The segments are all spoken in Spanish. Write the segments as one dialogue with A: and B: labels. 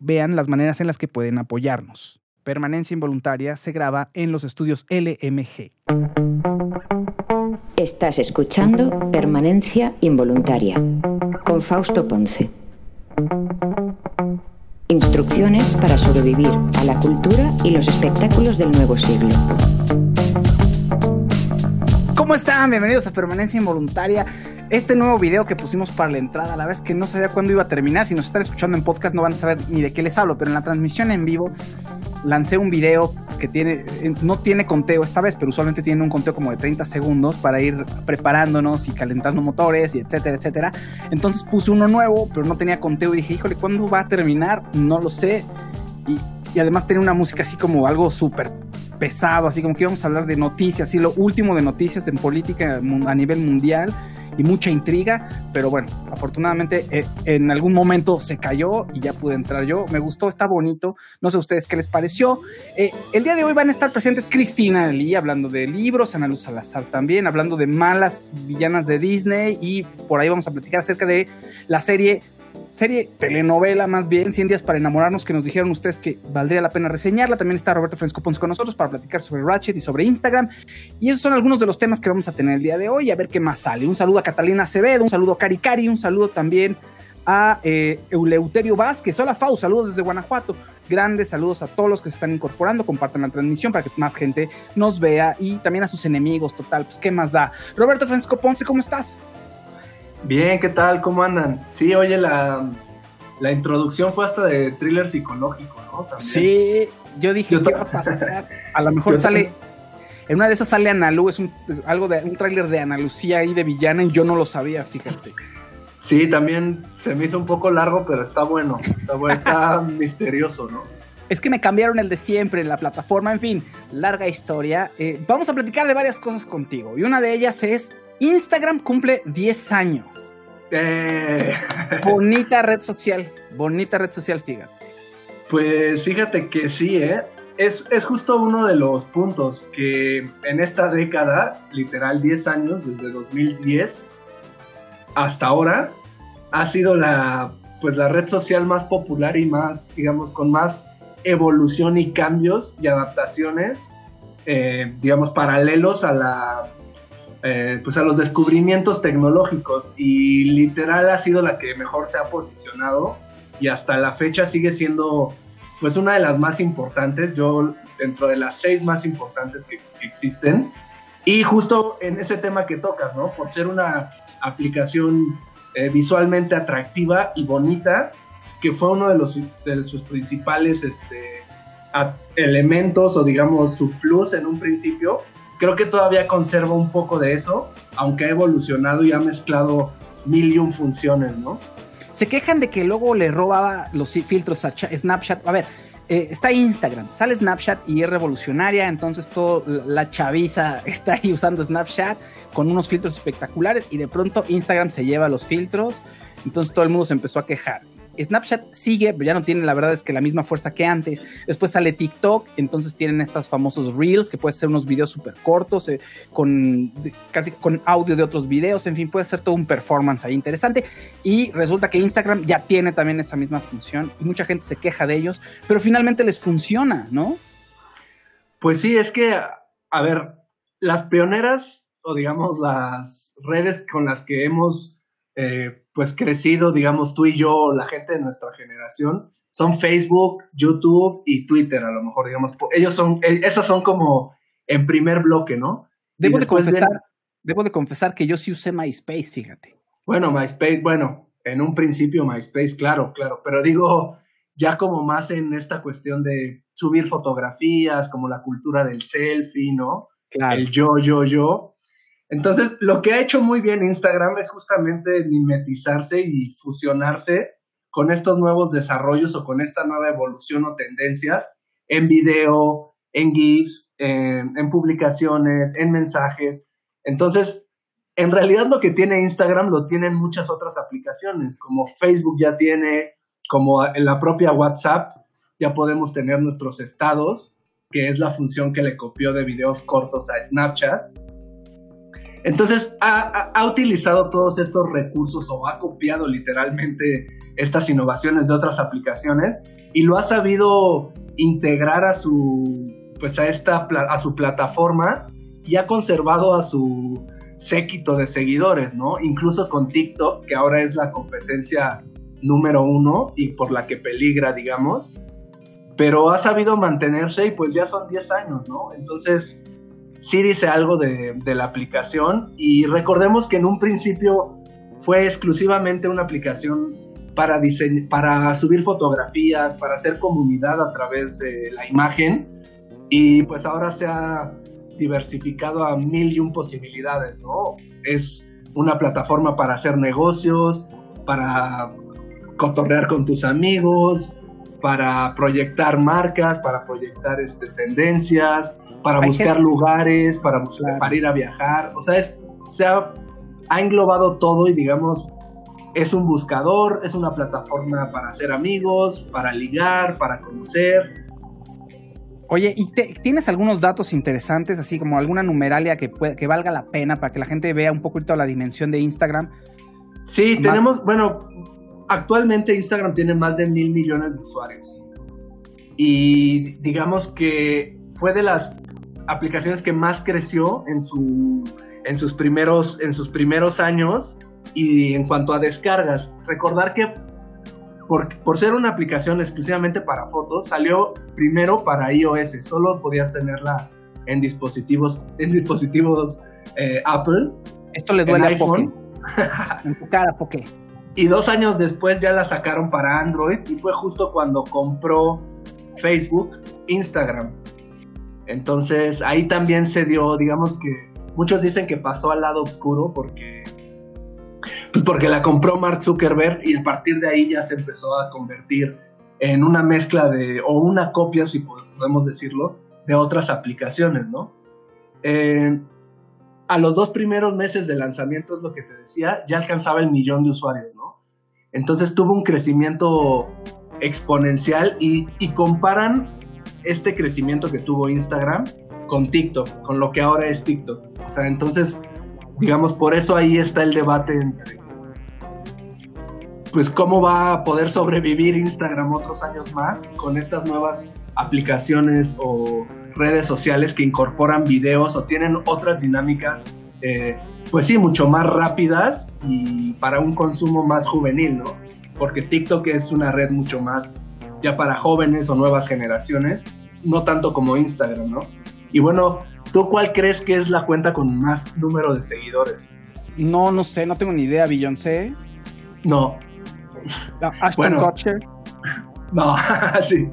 A: vean las maneras en las que pueden apoyarnos. Permanencia Involuntaria se graba en los estudios LMG.
B: Estás escuchando Permanencia Involuntaria con Fausto Ponce. Instrucciones para sobrevivir a la cultura y los espectáculos del nuevo siglo.
A: ¿Cómo están? Bienvenidos a Permanencia Involuntaria este nuevo video que pusimos para la entrada, la vez que no sabía cuándo iba a terminar. Si nos están escuchando en podcast no van a saber ni de qué les hablo, pero en la transmisión en vivo lancé un video que tiene, no tiene conteo esta vez, pero usualmente tiene un conteo como de 30 segundos para ir preparándonos y calentando motores y etcétera, etcétera. Entonces puse uno nuevo, pero no tenía conteo y dije, híjole, ¿cuándo va a terminar? No lo sé. Y, y además tenía una música así como algo súper pesado, así como que íbamos a hablar de noticias, así lo último de noticias en política a nivel mundial y mucha intriga, pero bueno, afortunadamente eh, en algún momento se cayó y ya pude entrar yo. Me gustó, está bonito. No sé ustedes qué les pareció. Eh, el día de hoy van a estar presentes Cristina Lee hablando de libros, Ana Luz Salazar también, hablando de malas villanas de Disney y por ahí vamos a platicar acerca de la serie serie, telenovela más bien, 100 días para enamorarnos, que nos dijeron ustedes que valdría la pena reseñarla. También está Roberto Fresco Pons con nosotros para platicar sobre Ratchet y sobre Instagram. Y esos son algunos de los temas que vamos a tener el día de hoy, a ver qué más sale. Un saludo a Catalina Acevedo, un saludo a Cari Cari, un saludo también a eh, Vázquez. Hola Fau, saludos desde Guanajuato. Grandes saludos a todos los que se están incorporando. Compartan la transmisión para que más gente nos vea y también a sus enemigos. Total, pues qué más da. Roberto Francisco Ponce, ¿cómo estás?
C: Bien, ¿qué tal? ¿Cómo andan? Sí, oye, la, la introducción fue hasta de thriller psicológico, ¿no?
A: Sí, yo dije, ¿qué va a pasar? A lo mejor sale... En una de esas sale Analu, es un, algo de un tráiler de Ana Lucía ahí de villana y yo no lo sabía, fíjate.
C: Sí, también se me hizo un poco largo, pero está bueno, está, bueno, está misterioso, ¿no?
A: Es que me cambiaron el de siempre en la plataforma, en fin, larga historia. Eh, vamos a platicar de varias cosas contigo y una de ellas es Instagram cumple 10 años.
C: Eh.
A: Bonita red social, bonita red social, fíjate.
C: Pues fíjate que sí, ¿eh? Es, es, justo uno de los puntos que en esta década, literal 10 años, desde 2010 hasta ahora, ha sido la, pues, la red social más popular y más, digamos, con más evolución y cambios y adaptaciones, eh, digamos, paralelos a la eh, pues a los descubrimientos tecnológicos y literal ha sido la que mejor se ha posicionado y hasta la fecha sigue siendo pues una de las más importantes, yo dentro de las seis más importantes que, existen y justo en ese tema que tocas, ¿no? Por ser una aplicación eh, visualmente atractiva y bonita, que fue uno de, los, de sus principales este, elementos o digamos su plus en un principio, creo que todavía conserva un poco de eso, aunque ha evolucionado y ha mezclado mil y un funciones, ¿no?
A: Se quejan de que luego le robaba los filtros a Snapchat. A ver, eh, está Instagram, sale Snapchat y es revolucionaria, entonces toda la chaviza está ahí usando Snapchat con unos filtros espectaculares y de pronto Instagram se lleva los filtros, entonces todo el mundo se empezó a quejar. Snapchat sigue, pero ya no tiene la verdad es que la misma fuerza que antes. Después sale TikTok, entonces tienen estos famosos reels que pueden ser unos videos súper cortos, eh, con casi con audio de otros videos, en fin, puede ser todo un performance ahí interesante. Y resulta que Instagram ya tiene también esa misma función y mucha gente se queja de ellos, pero finalmente les funciona, ¿no?
C: Pues sí, es que, a ver, las pioneras o digamos las redes con las que hemos eh, pues crecido, digamos, tú y yo, la gente de nuestra generación, son Facebook, YouTube y Twitter, a lo mejor, digamos, ellos son, eh, esas son como en primer bloque, ¿no?
A: Debo de confesar, debo de confesar que yo sí usé MySpace, fíjate.
C: Bueno, MySpace, bueno, en un principio MySpace, claro, claro, pero digo, ya como más en esta cuestión de subir fotografías, como la cultura del selfie, ¿no? Claro. El yo, yo, yo. Entonces, lo que ha hecho muy bien Instagram es justamente mimetizarse y fusionarse con estos nuevos desarrollos o con esta nueva evolución o tendencias en video, en GIFs, en, en publicaciones, en mensajes. Entonces, en realidad lo que tiene Instagram lo tienen muchas otras aplicaciones, como Facebook ya tiene, como en la propia WhatsApp, ya podemos tener nuestros estados, que es la función que le copió de videos cortos a Snapchat. Entonces ha, utilizado todos estos recursos o ha copiado literalmente estas innovaciones de otras aplicaciones y lo ha sabido integrar a su pues a esta a su plataforma y ha conservado a su séquito de seguidores, ¿no? Incluso con TikTok, que ahora es la competencia número uno y por la que peligra, digamos, pero ha sabido mantenerse y pues ya son 10 años, ¿no? Entonces, sí dice algo de, la aplicación. Y recordemos que en un principio fue exclusivamente una aplicación para, para subir fotografías, para hacer comunidad a través de la imagen. Y pues ahora se ha diversificado a mil y un posibilidades, ¿no? Es una plataforma para hacer negocios, para cotorrear con tus amigos, para proyectar marcas, para proyectar este, tendencias, para buscar lugares, para, para ir a viajar. O sea, es, se ha, englobado todo y digamos, es un buscador, es una plataforma para hacer amigos, para ligar, para conocer.
A: Oye, ¿y tienes algunos datos interesantes, así como alguna numeralia que, que valga la pena para que la gente vea un poquito la dimensión de Instagram?
C: Sí, tenemos, bueno, actualmente Instagram tiene más de mil millones de usuarios. Y digamos que fue de las aplicaciones que más creció en, su, en, sus, primeros, en sus primeros años y en cuanto a descargas. Recordar que por, por, ser una aplicación exclusivamente para fotos, salió primero para iOS, solo podías tenerla en dispositivos, en dispositivos eh, Apple.
A: Esto le duele a iPhone. en tu cara, qué?
C: Y dos años después ya la sacaron para Android y fue justo cuando compró Facebook, Instagram. Entonces ahí también se dio, digamos que muchos dicen que pasó al lado oscuro porque, pues porque la compró Mark Zuckerberg y a partir de ahí ya se empezó a convertir en una mezcla de, o una copia, si podemos decirlo, de otras aplicaciones, ¿no? Eh, a los dos primeros meses de lanzamiento, es lo que te decía, ya alcanzaba el millón de usuarios, ¿no? Entonces tuvo un crecimiento exponencial y, y comparan este crecimiento que tuvo Instagram con TikTok, con lo que ahora es TikTok. O sea, entonces, digamos, por eso ahí está el debate entre, pues, cómo va a poder sobrevivir Instagram otros años más con estas nuevas aplicaciones o redes sociales que incorporan videos o tienen otras dinámicas, eh, pues sí, mucho más rápidas y para un consumo más juvenil, ¿no? Porque TikTok es una red mucho más ya para jóvenes o nuevas generaciones, no tanto como Instagram, ¿no? Y bueno, ¿tú cuál crees que es la cuenta con más número de seguidores?
A: No, no sé, no tengo ni idea, Beyoncé.
C: No.
A: Ashton bueno,
C: No, sí.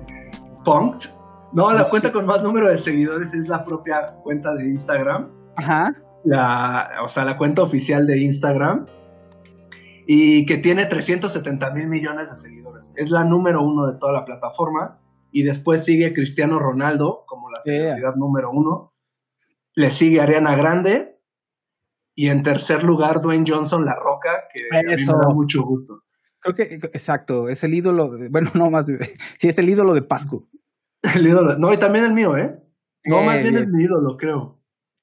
C: Punked. No, la cuenta con más número de seguidores es la propia cuenta de Instagram.
A: Ajá.
C: La, o sea, la cuenta oficial de Instagram. y que tiene 370 mil millones de seguidores. Es la número uno de toda la plataforma y después sigue Cristiano Ronaldo como la celebridad número uno. Le sigue Ariana Grande y en tercer lugar Dwayne Johnson, La Roca, que Eso. me da mucho gusto.
A: Creo que, exacto, es el ídolo, de, bueno, no más, sí, es el ídolo de Pascu.
C: El ídolo, no, y también el mío, ¿eh? No, más bien, es mi ídolo, creo.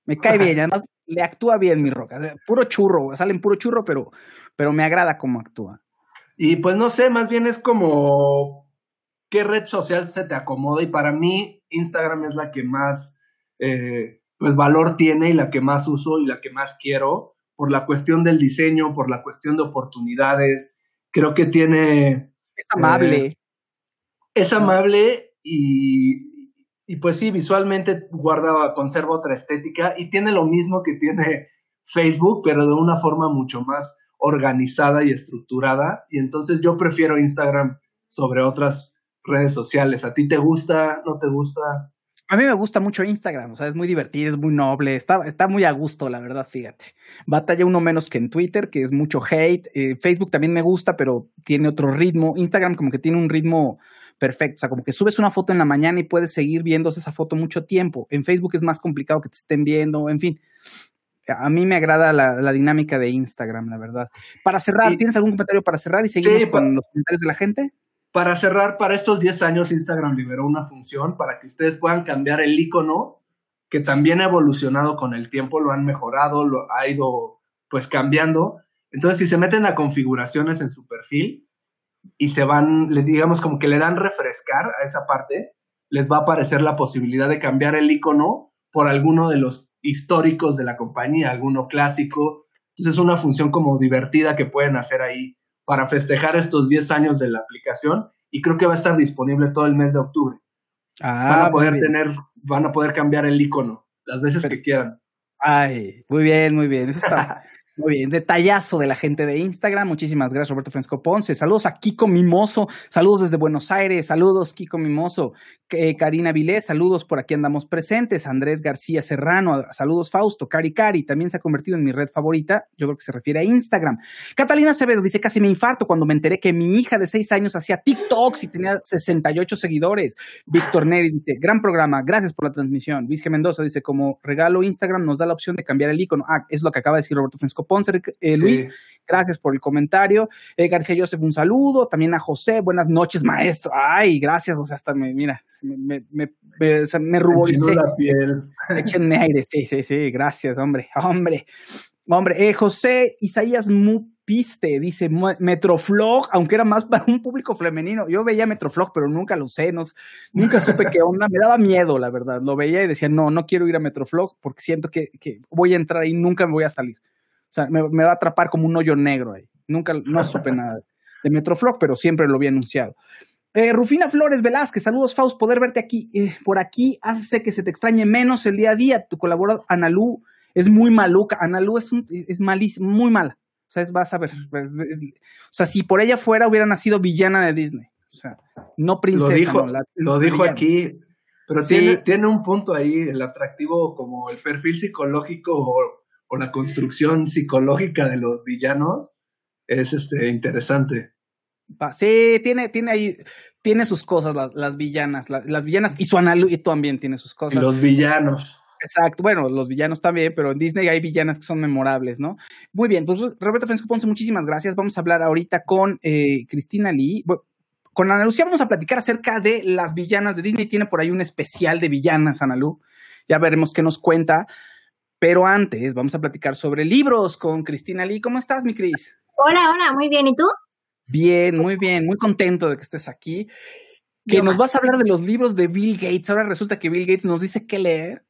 A: Me cae bien, además le actúa bien mi Roca, puro churro, sale en puro churro, pero, pero me agrada cómo actúa.
C: Y pues no sé, más bien es como qué red social se te acomoda y para mí Instagram es la que más eh, pues valor tiene y la que más uso y la que más quiero por la cuestión del diseño, por la cuestión de oportunidades. Creo que tiene...
A: Es amable. Eh,
C: es amable y, y, pues sí, visualmente guarda, conserva otra estética y tiene lo mismo que tiene Facebook, pero de una forma mucho más organizada y estructurada. Y entonces yo prefiero Instagram sobre otras redes sociales. ¿A ti te gusta? ¿No te gusta?
A: A mí me gusta mucho Instagram, o sea, es muy divertido, es muy noble, está, está muy a gusto, la verdad, fíjate. Batalla uno menos que en Twitter, que es mucho hate. Eh, Facebook también me gusta, pero tiene otro ritmo. Instagram como que tiene un ritmo perfecto, o sea, como que subes una foto en la mañana y puedes seguir viéndose esa foto mucho tiempo. En Facebook es más complicado que te estén viendo, en fin. A mí me agrada la, dinámica de Instagram, la verdad. Para cerrar, ¿tienes algún comentario para cerrar y seguimos con los comentarios de la gente?
C: Para cerrar, para estos 10 años Instagram liberó una función para que ustedes puedan cambiar el icono, que también ha evolucionado con el tiempo, lo han mejorado, lo ha ido pues cambiando. Entonces, si se meten a configuraciones en su perfil y se van, digamos como que le dan refrescar a esa parte, les va a aparecer la posibilidad de cambiar el icono por alguno de los históricos de la compañía, alguno clásico. Entonces es una función como divertida que pueden hacer ahí para festejar estos 10 años de la aplicación y creo que va a estar disponible todo el mes de octubre. Ah, van a poder tener, van a poder cambiar el icono las veces que quieran.
A: Ay, muy bien, muy bien. Eso está, Muy bien, detallazo de la gente de Instagram. Muchísimas gracias, Roberto Fresco Ponce. Saludos a Kiko Mimoso. Saludos desde Buenos Aires. Saludos, Kiko Mimoso. Eh, Karina Vilés, saludos por aquí andamos presentes. Andrés García Serrano, saludos Fausto. Cari Cari también se ha convertido en mi red favorita. Yo creo que se refiere a Instagram. Catalina Acevedo dice: Casi me infarto cuando me enteré que mi hija de seis años hacía TikToks y tenía 68 seguidores. Víctor Neri dice: Gran programa, gracias por la transmisión. Luis G. Mendoza dice: Como regalo, Instagram nos da la opción de cambiar el icono. Ah, es lo que acaba de decir Roberto Fresco Ponce, eh, Luis, gracias por el comentario. Eh, García Joseph, un saludo. También a José, buenas noches, maestro. Ay, gracias, o sea, hasta me, mira, me, me, me, ruboricé.
C: la piel.
A: Échenme aire, sí, sí, sí, gracias, hombre, hombre. Hombre, eh, José Isaías Mupiste dice Metroflog, aunque era más para un público femenino. Yo veía Metroflog, pero nunca lo sé, nunca supe qué onda. Me daba miedo, la verdad. Lo veía y decía, no, no quiero ir a Metroflog porque siento que, que voy a entrar y nunca me voy a salir. O sea, me, va a atrapar como un hoyo negro ahí. Nunca, no supe nada de Metroflog, pero siempre lo había anunciado. Eh, Rufina Flores Velázquez, saludos Faust, poder verte aquí eh, por aquí hace que se te extrañe menos el día a día. Tu colaborador Analú es muy maluca. Analú es, es malísima, muy mala. O sea, es, vas a ver. o sea, si por ella fuera, hubiera nacido villana de Disney. O sea, no princesa.
C: Lo dijo, lo dijo aquí. Pero tiene, tiene un punto ahí, el atractivo como el perfil psicológico o la construcción psicológica de los villanos es este interesante.
A: Sí, tiene, tiene ahí, tiene sus cosas las, villanas, las villanas y su y también tiene sus cosas.
C: los villanos.
A: Exacto, bueno, los villanos también, pero en Disney hay villanas que son memorables, ¿no? Muy bien, pues Roberto Francisco Ponce, muchísimas gracias. Vamos a hablar ahorita con eh, Cristina Lee. con Ana Lucía vamos a platicar acerca de las villanas de Disney. Tiene por ahí un especial de villanas, Ana Lu. Ya veremos qué nos cuenta. Pero antes vamos a platicar sobre libros con Cristina Lee. ¿Cómo estás, mi Cris?
D: Hola, hola, muy bien. ¿Y tú?
A: Bien, muy bien. Muy contento de que estés aquí. Que nos vas a hablar de los libros de Bill Gates. Ahora resulta que Bill Gates nos dice qué leer.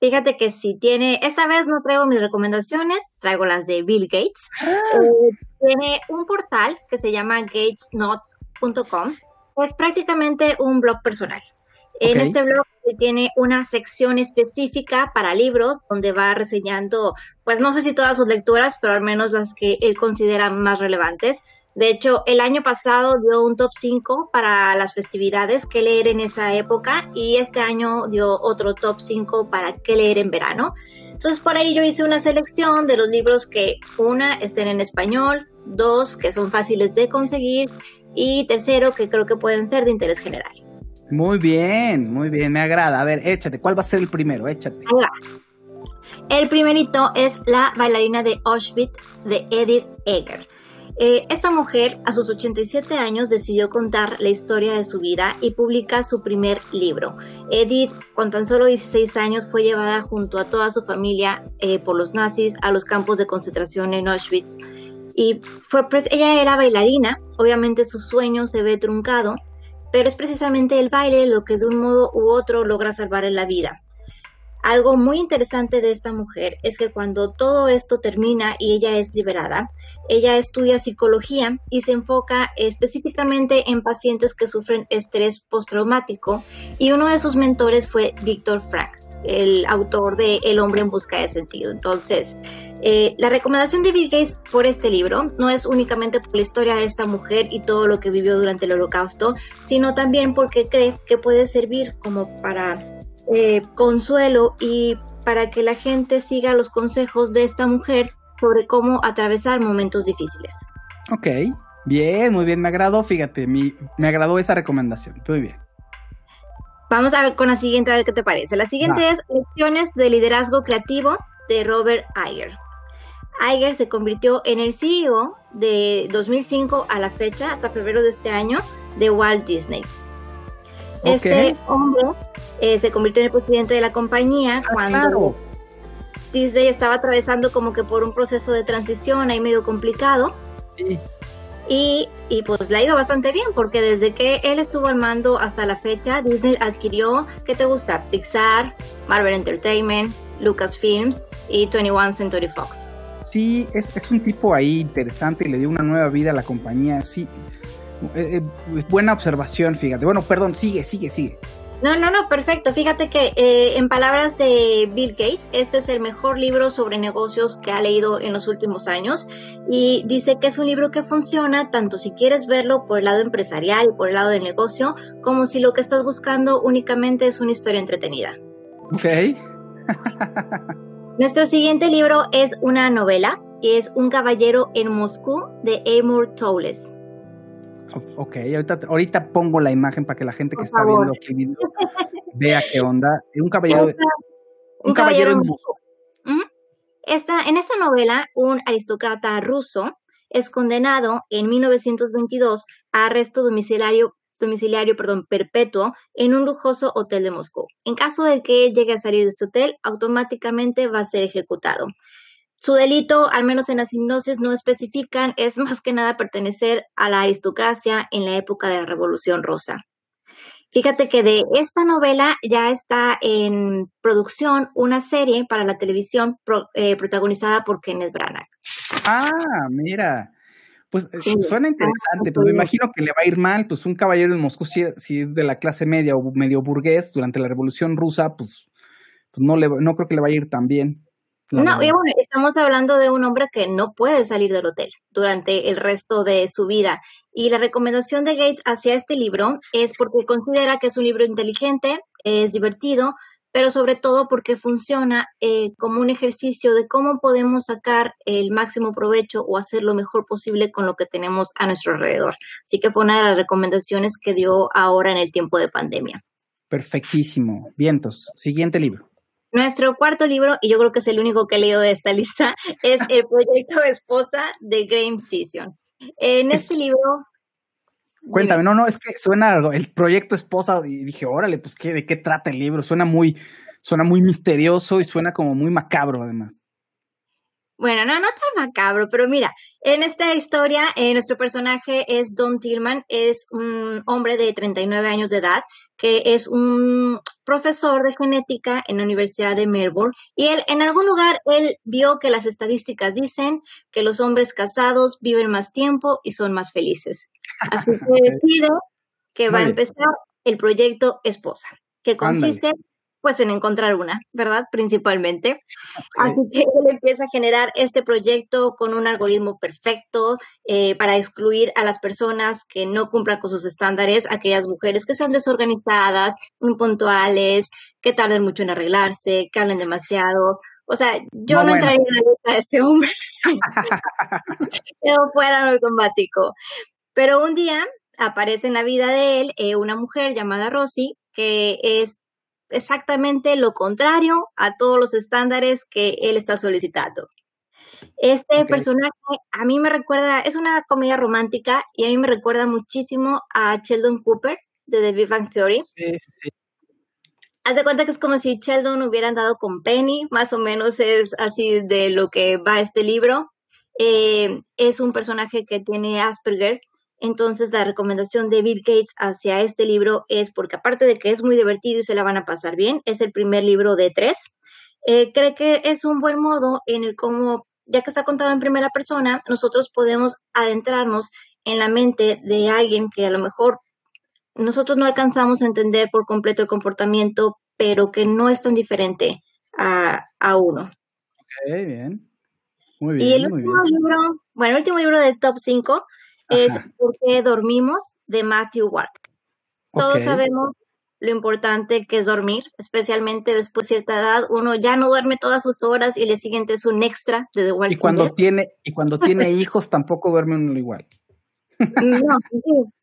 D: Fíjate que si tiene, esta vez no traigo mis recomendaciones, traigo las de Bill Gates. Ah. Eh, tiene un portal que se llama gatesnotes.com. Es prácticamente un blog personal. En este blog tiene una sección específica para libros donde va reseñando, pues no sé si todas sus lecturas, pero al menos las que él considera más relevantes. De hecho, el año pasado dio un top 5 para las festividades que leer en esa época y este año dio otro top 5 para qué leer en verano. Entonces por ahí yo hice una selección de los libros que una estén en español, dos que son fáciles de conseguir y tercero que creo que pueden ser de interés general.
A: Muy bien, muy bien, me agrada. A ver, échate, ¿cuál va a ser el primero? Échate.
D: El primerito es La bailarina de Auschwitz de Edith Eger. Eh, esta mujer a sus 87 años decidió contar la historia de su vida y publica su primer libro. Edith, con tan solo 16 años, fue llevada junto a toda su familia eh, por los nazis a los campos de concentración en Auschwitz. Y fue, pues, ella era bailarina, obviamente su sueño se ve truncado, pero es precisamente el baile lo que de un modo u otro logra salvarle la vida. Algo muy interesante de esta mujer es que cuando todo esto termina y ella es liberada, ella estudia psicología y se enfoca específicamente en pacientes que sufren estrés postraumático y uno de sus mentores fue Víctor Frank, el autor de El hombre en busca de sentido. Entonces, eh, la recomendación de Bill Gates por este libro no es únicamente por la historia de esta mujer y todo lo que vivió durante el holocausto, sino también porque cree que puede servir como para eh, consuelo y para que la gente siga los consejos de esta mujer sobre cómo atravesar momentos difíciles.
A: Ok, bien, muy bien, me agradó, fíjate, me agradó esa recomendación, muy bien.
D: Vamos a ver con la siguiente, a ver qué te parece. La siguiente es Lecciones de Liderazgo Creativo de Robert Iger. Iger se convirtió en el CEO de 2005 a la fecha, hasta febrero de este año, de Walt Disney. Este hombre eh, se convirtió en el presidente de la compañía ah, cuando Disney estaba atravesando como que por un proceso de transición ahí medio complicado. Y, y, pues le ha ido bastante bien porque desde que él estuvo al mando hasta la fecha, Disney adquirió, ¿qué te gusta? Pixar, Marvel Entertainment, Lucasfilms y 21 Century Fox.
A: Sí, es, es un tipo ahí interesante y le dio una nueva vida a la compañía. Sí, eh, eh, buena observación, fíjate. Bueno, perdón, sigue, sigue, sigue.
D: No, no, no, perfecto. Fíjate que eh, en palabras de Bill Gates, este es el mejor libro sobre negocios que ha leído en los últimos años y dice que es un libro que funciona tanto si quieres verlo por el lado empresarial, por el lado del negocio, como si lo que estás buscando únicamente es una historia entretenida.
A: Ok.
D: Nuestro siguiente libro es una novela, y es Un caballero en Moscú de Amor Towles.
A: Ok, ahorita, pongo la imagen para que la gente que está viendo aquí el video vea qué onda. Un caballero, un, caballero,
D: en esta novela, un aristócrata ruso es condenado en 1922 a arresto domiciliario, domiciliario perdón, perpetuo en un lujoso hotel de Moscú. En caso de que llegue a salir de este hotel, automáticamente va a ser ejecutado. Su delito, al menos en las hipnosis, no especifican, es más que nada pertenecer a la aristocracia en la época de la Revolución Rosa. Fíjate que de esta novela ya está en producción una serie para la televisión eh, protagonizada por Kenneth Branagh.
A: Ah, mira. Pues eh, suena interesante, pero me imagino que le va a ir mal, pues un caballero en Moscú, si, es de la clase media o medio burgués durante la Revolución Rusa, pues, pues no, le, no creo que le vaya a ir tan bien.
D: No, y bueno, estamos hablando de un hombre que no puede salir del hotel durante el resto de su vida. Y la recomendación de Gates hacia este libro es porque considera que es un libro inteligente, es divertido, pero sobre todo porque funciona eh, como un ejercicio de cómo podemos sacar el máximo provecho o hacer lo mejor posible con lo que tenemos a nuestro alrededor. Así que fue una de las recomendaciones que dio ahora en el tiempo de pandemia.
A: Perfectísimo. Vientos. Siguiente libro.
D: Nuestro cuarto libro, y yo creo que es el único que he leído de esta lista, es El proyecto Esposa de Graham Season. En este libro...
A: Cuéntame, no, no, es que suena algo, el proyecto Esposa, y dije, órale, pues, ¿qué, ¿de qué trata el libro? Suena muy, suena muy misterioso y suena como muy macabro, además.
D: Bueno, no, no tan macabro, pero mira, en esta historia eh, nuestro personaje es Don Tillman, es un hombre de 39 años de edad que es un profesor de genética en la Universidad de Melbourne y él en algún lugar él vio que las estadísticas dicen que los hombres casados viven más tiempo y son más felices. Así que decide que va a empezar el proyecto Esposa, que consiste pues en encontrar una, ¿verdad? Principalmente. Así que él empieza a generar este proyecto con un algoritmo perfecto eh, para excluir a las personas que no cumplan con sus estándares, aquellas mujeres que sean desorganizadas, impuntuales, que tarden mucho en arreglarse, que hablen demasiado. O sea, yo no, entraría en la lista de este hombre. yo fuera automático. Pero un día aparece en la vida de él eh, una mujer llamada Rosy, que es exactamente lo contrario a todos los estándares que él está solicitando. Este personaje a mí me recuerda, es una comedia romántica y a mí me recuerda muchísimo a Sheldon Cooper de The Big Bang Theory. Sí, sí. Haz de cuenta que es como si Sheldon hubiera andado con Penny, más o menos es así de lo que va este libro. Eh, es un personaje que tiene Asperger, entonces la recomendación de Bill Gates hacia este libro es porque aparte de que es muy divertido y se la van a pasar bien, es el primer libro de tres. Eh, cree que es un buen modo en el cómo, ya que está contado en primera persona, nosotros podemos adentrarnos en la mente de alguien que a lo mejor nosotros no alcanzamos a entender por completo el comportamiento, pero que no es tan diferente a, uno.
A: Ok, bien. Muy bien.
D: Y el último libro, bueno, el último libro del top 5 es ¿Por qué dormimos? de Matthew Ward. Todos sabemos lo importante que es dormir, especialmente después de cierta edad, uno ya no duerme todas sus horas y el siguiente es un extra de The Walking
A: y cuando Tiene, y cuando tiene hijos tampoco duerme uno igual.
D: No,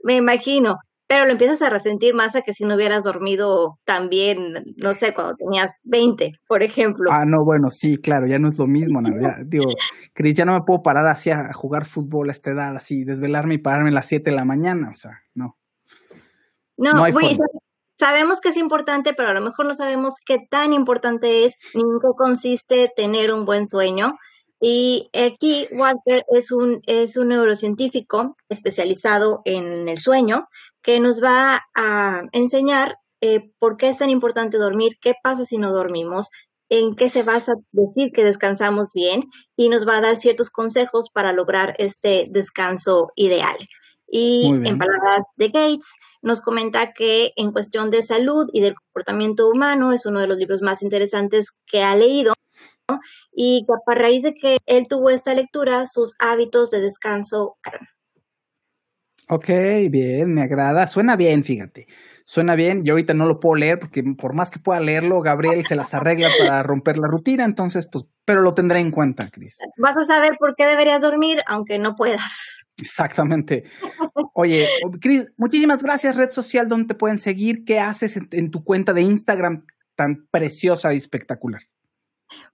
D: me imagino pero lo empiezas a resentir más a que si no hubieras dormido también, no sé, cuando tenías 20, por ejemplo.
A: Ah, no, bueno, sí, claro, ya no es lo mismo, ¿no? Ya, digo, Cris, ya no me puedo parar así a jugar fútbol a esta edad, así, desvelarme y pararme a las 7 de la mañana, o sea, no.
D: No, no sabemos que es importante, pero a lo mejor no sabemos qué tan importante es ni en qué consiste tener un buen sueño. Y aquí Walter es un, es un neurocientífico especializado en el sueño que nos va a enseñar eh, por qué es tan importante dormir, qué pasa si no dormimos, en qué se basa decir que descansamos bien y nos va a dar ciertos consejos para lograr este descanso ideal. Y en palabras de Gates, nos comenta que en cuestión de salud y del comportamiento humano es uno de los libros más interesantes que ha leído y que a raíz de que él tuvo esta lectura, sus hábitos de descanso
A: Ok, bien, me agrada. Suena bien, fíjate. Suena bien. Yo ahorita no lo puedo leer porque por más que pueda leerlo, Gabriel se las arregla para romper la rutina. Entonces, pues, pero lo tendré en cuenta, Cris.
D: Vas a saber por qué deberías dormir, aunque no puedas.
A: Exactamente. Oye, Cris, muchísimas gracias, red social, ¿dónde te pueden seguir? ¿Qué haces en tu cuenta de Instagram tan preciosa y espectacular?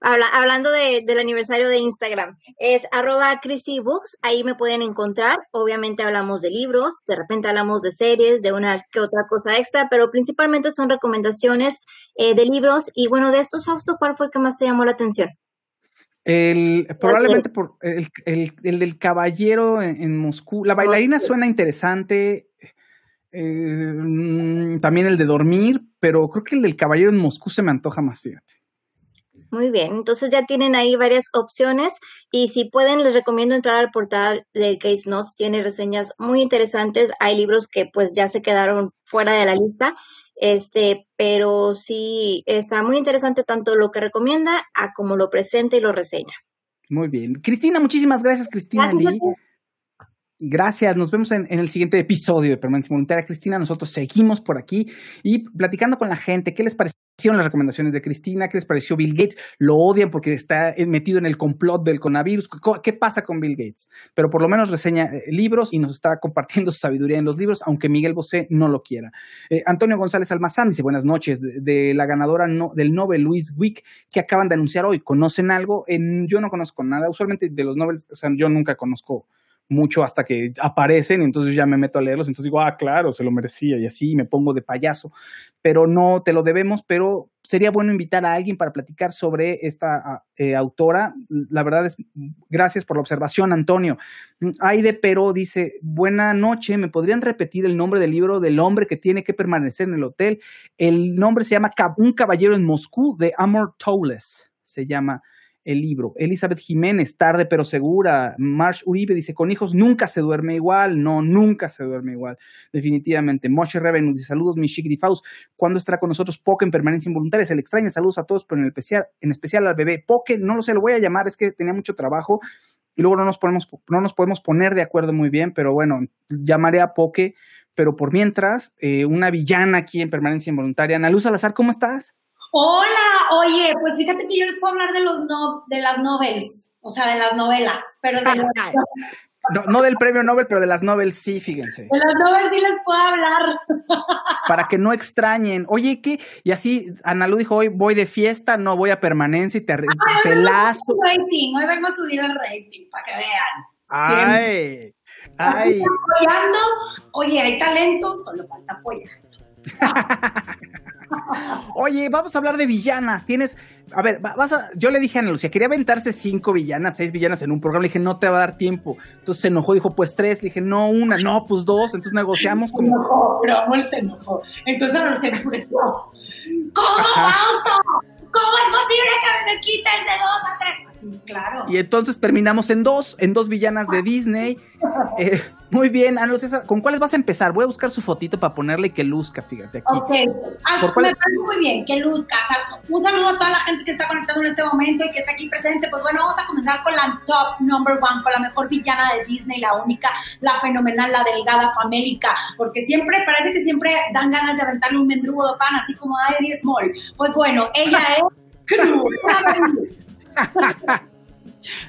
D: Hablando del aniversario de Instagram, es arroba Books, ahí me pueden encontrar. Obviamente hablamos de libros, de repente hablamos de series, de una que otra cosa extra, pero principalmente son recomendaciones eh, de libros. Y bueno, de estos, Fausto, ¿cuál fue el que más te llamó la atención?
A: El, probablemente por el, el, del caballero en, Moscú. La bailarina suena interesante. Eh, mm, también el de dormir, pero creo que el del caballero en Moscú se me antoja más, fíjate.
D: Muy bien, entonces ya tienen ahí varias opciones y si pueden les recomiendo entrar al portal de Case Notes, tiene reseñas muy interesantes, hay libros que pues ya se quedaron fuera de la lista, este, pero sí está muy interesante tanto lo que recomienda a como lo presenta y lo reseña.
A: Muy bien. Cristina, muchísimas gracias, Cristina Lee. Gracias, nos vemos en, el siguiente episodio de Permanencia Voluntaria. Cristina, nosotros seguimos por aquí y platicando con la gente, ¿qué les parecieron las recomendaciones de Cristina? ¿Qué les pareció Bill Gates? Lo odian porque está metido en el complot del coronavirus. ¿Qué pasa con Bill Gates? Pero por lo menos reseña eh, libros y nos está compartiendo su sabiduría en los libros, aunque Miguel Bosé no lo quiera. Eh, Antonio González Almazán dice, buenas noches, de, la ganadora del Nobel Louise Wick, que acaban de anunciar hoy. ¿Conocen algo? En, yo no conozco nada. Usualmente de los Nobel, o sea, yo nunca conozco mucho hasta que aparecen, entonces ya me meto a leerlos, entonces digo, ah, claro, se lo merecía y así me pongo de payaso, pero no te lo debemos, pero sería bueno invitar a alguien para platicar sobre esta eh, autora. La verdad es, gracias por la observación, Antonio. Aide Pero dice, buena noche, ¿me podrían repetir el nombre del libro del hombre que tiene que permanecer en el hotel? El nombre se llama Un caballero en Moscú de Amor Towles, se llama el libro. Elizabeth Jiménez, tarde pero segura. Marsh Uribe dice, con hijos nunca se duerme igual. No, nunca se duerme igual. Definitivamente. Moshe Reven dice, saludos, mi Shikri Faust. ¿Cuándo estará con nosotros Poke en permanencia involuntaria? Se le extraña. Saludos a todos, pero en, especial, en especial al bebé. Poke, no lo sé, lo voy a llamar, es que tenía mucho trabajo y luego no nos, ponemos, no nos podemos poner de acuerdo muy bien, pero bueno, llamaré a Poke. Pero por mientras, eh, una villana aquí en permanencia involuntaria. Ana Luz Salazar, ¿cómo estás?
E: Hola, oye, pues fíjate que yo les puedo hablar de los no, de las novelas, o sea, de las novelas, pero de los,
A: No, no del premio Nobel, pero de las Nobel sí, fíjense.
E: de las novelas sí les puedo hablar.
A: Para que no extrañen. Oye, ¿qué? Y así, Analu dijo, hoy voy de fiesta, no voy a permanencia y te
E: Ay, hoy vengo a
A: pelazo.
E: subir el rating, hoy vengo a subir el rating, para que vean.
A: Ay, ay.
E: Apoyando, oye, hay talento, solo falta apoyar.
A: Oye, vamos a hablar de villanas. Tienes, a ver, va- vas a, yo le dije a Ana Lucía, quería aventarse cinco villanas, seis villanas en un programa. Le dije, no te va a dar tiempo. Entonces se enojó, dijo, pues tres. Le dije, no, una, no, pues dos. Entonces negociamos
E: Se enojó, pero amor se enojó. Entonces se enfureció. ¿Cómo. Fausto? ¿Cómo es posible que me quites de dos a tres? Así, claro.
A: y entonces terminamos en dos, en dos villanas de Disney. Eh, muy bien, Ana Lucía, ¿con cuáles vas a empezar? Voy a buscar su fotito para ponerle que luzca, fíjate aquí.
E: Ok, Ah,
A: ¿Por
E: me parece muy bien, que luzca. Un saludo a toda la gente que está conectando en este momento y que está aquí presente. Pues bueno, vamos a comenzar con la top number one, con la mejor villana de Disney, la única, la fenomenal, la delgada famélica, porque siempre, parece que siempre dan ganas de aventarle un mendrugo de pan, así como a Eddie Small. Pues bueno, ella es.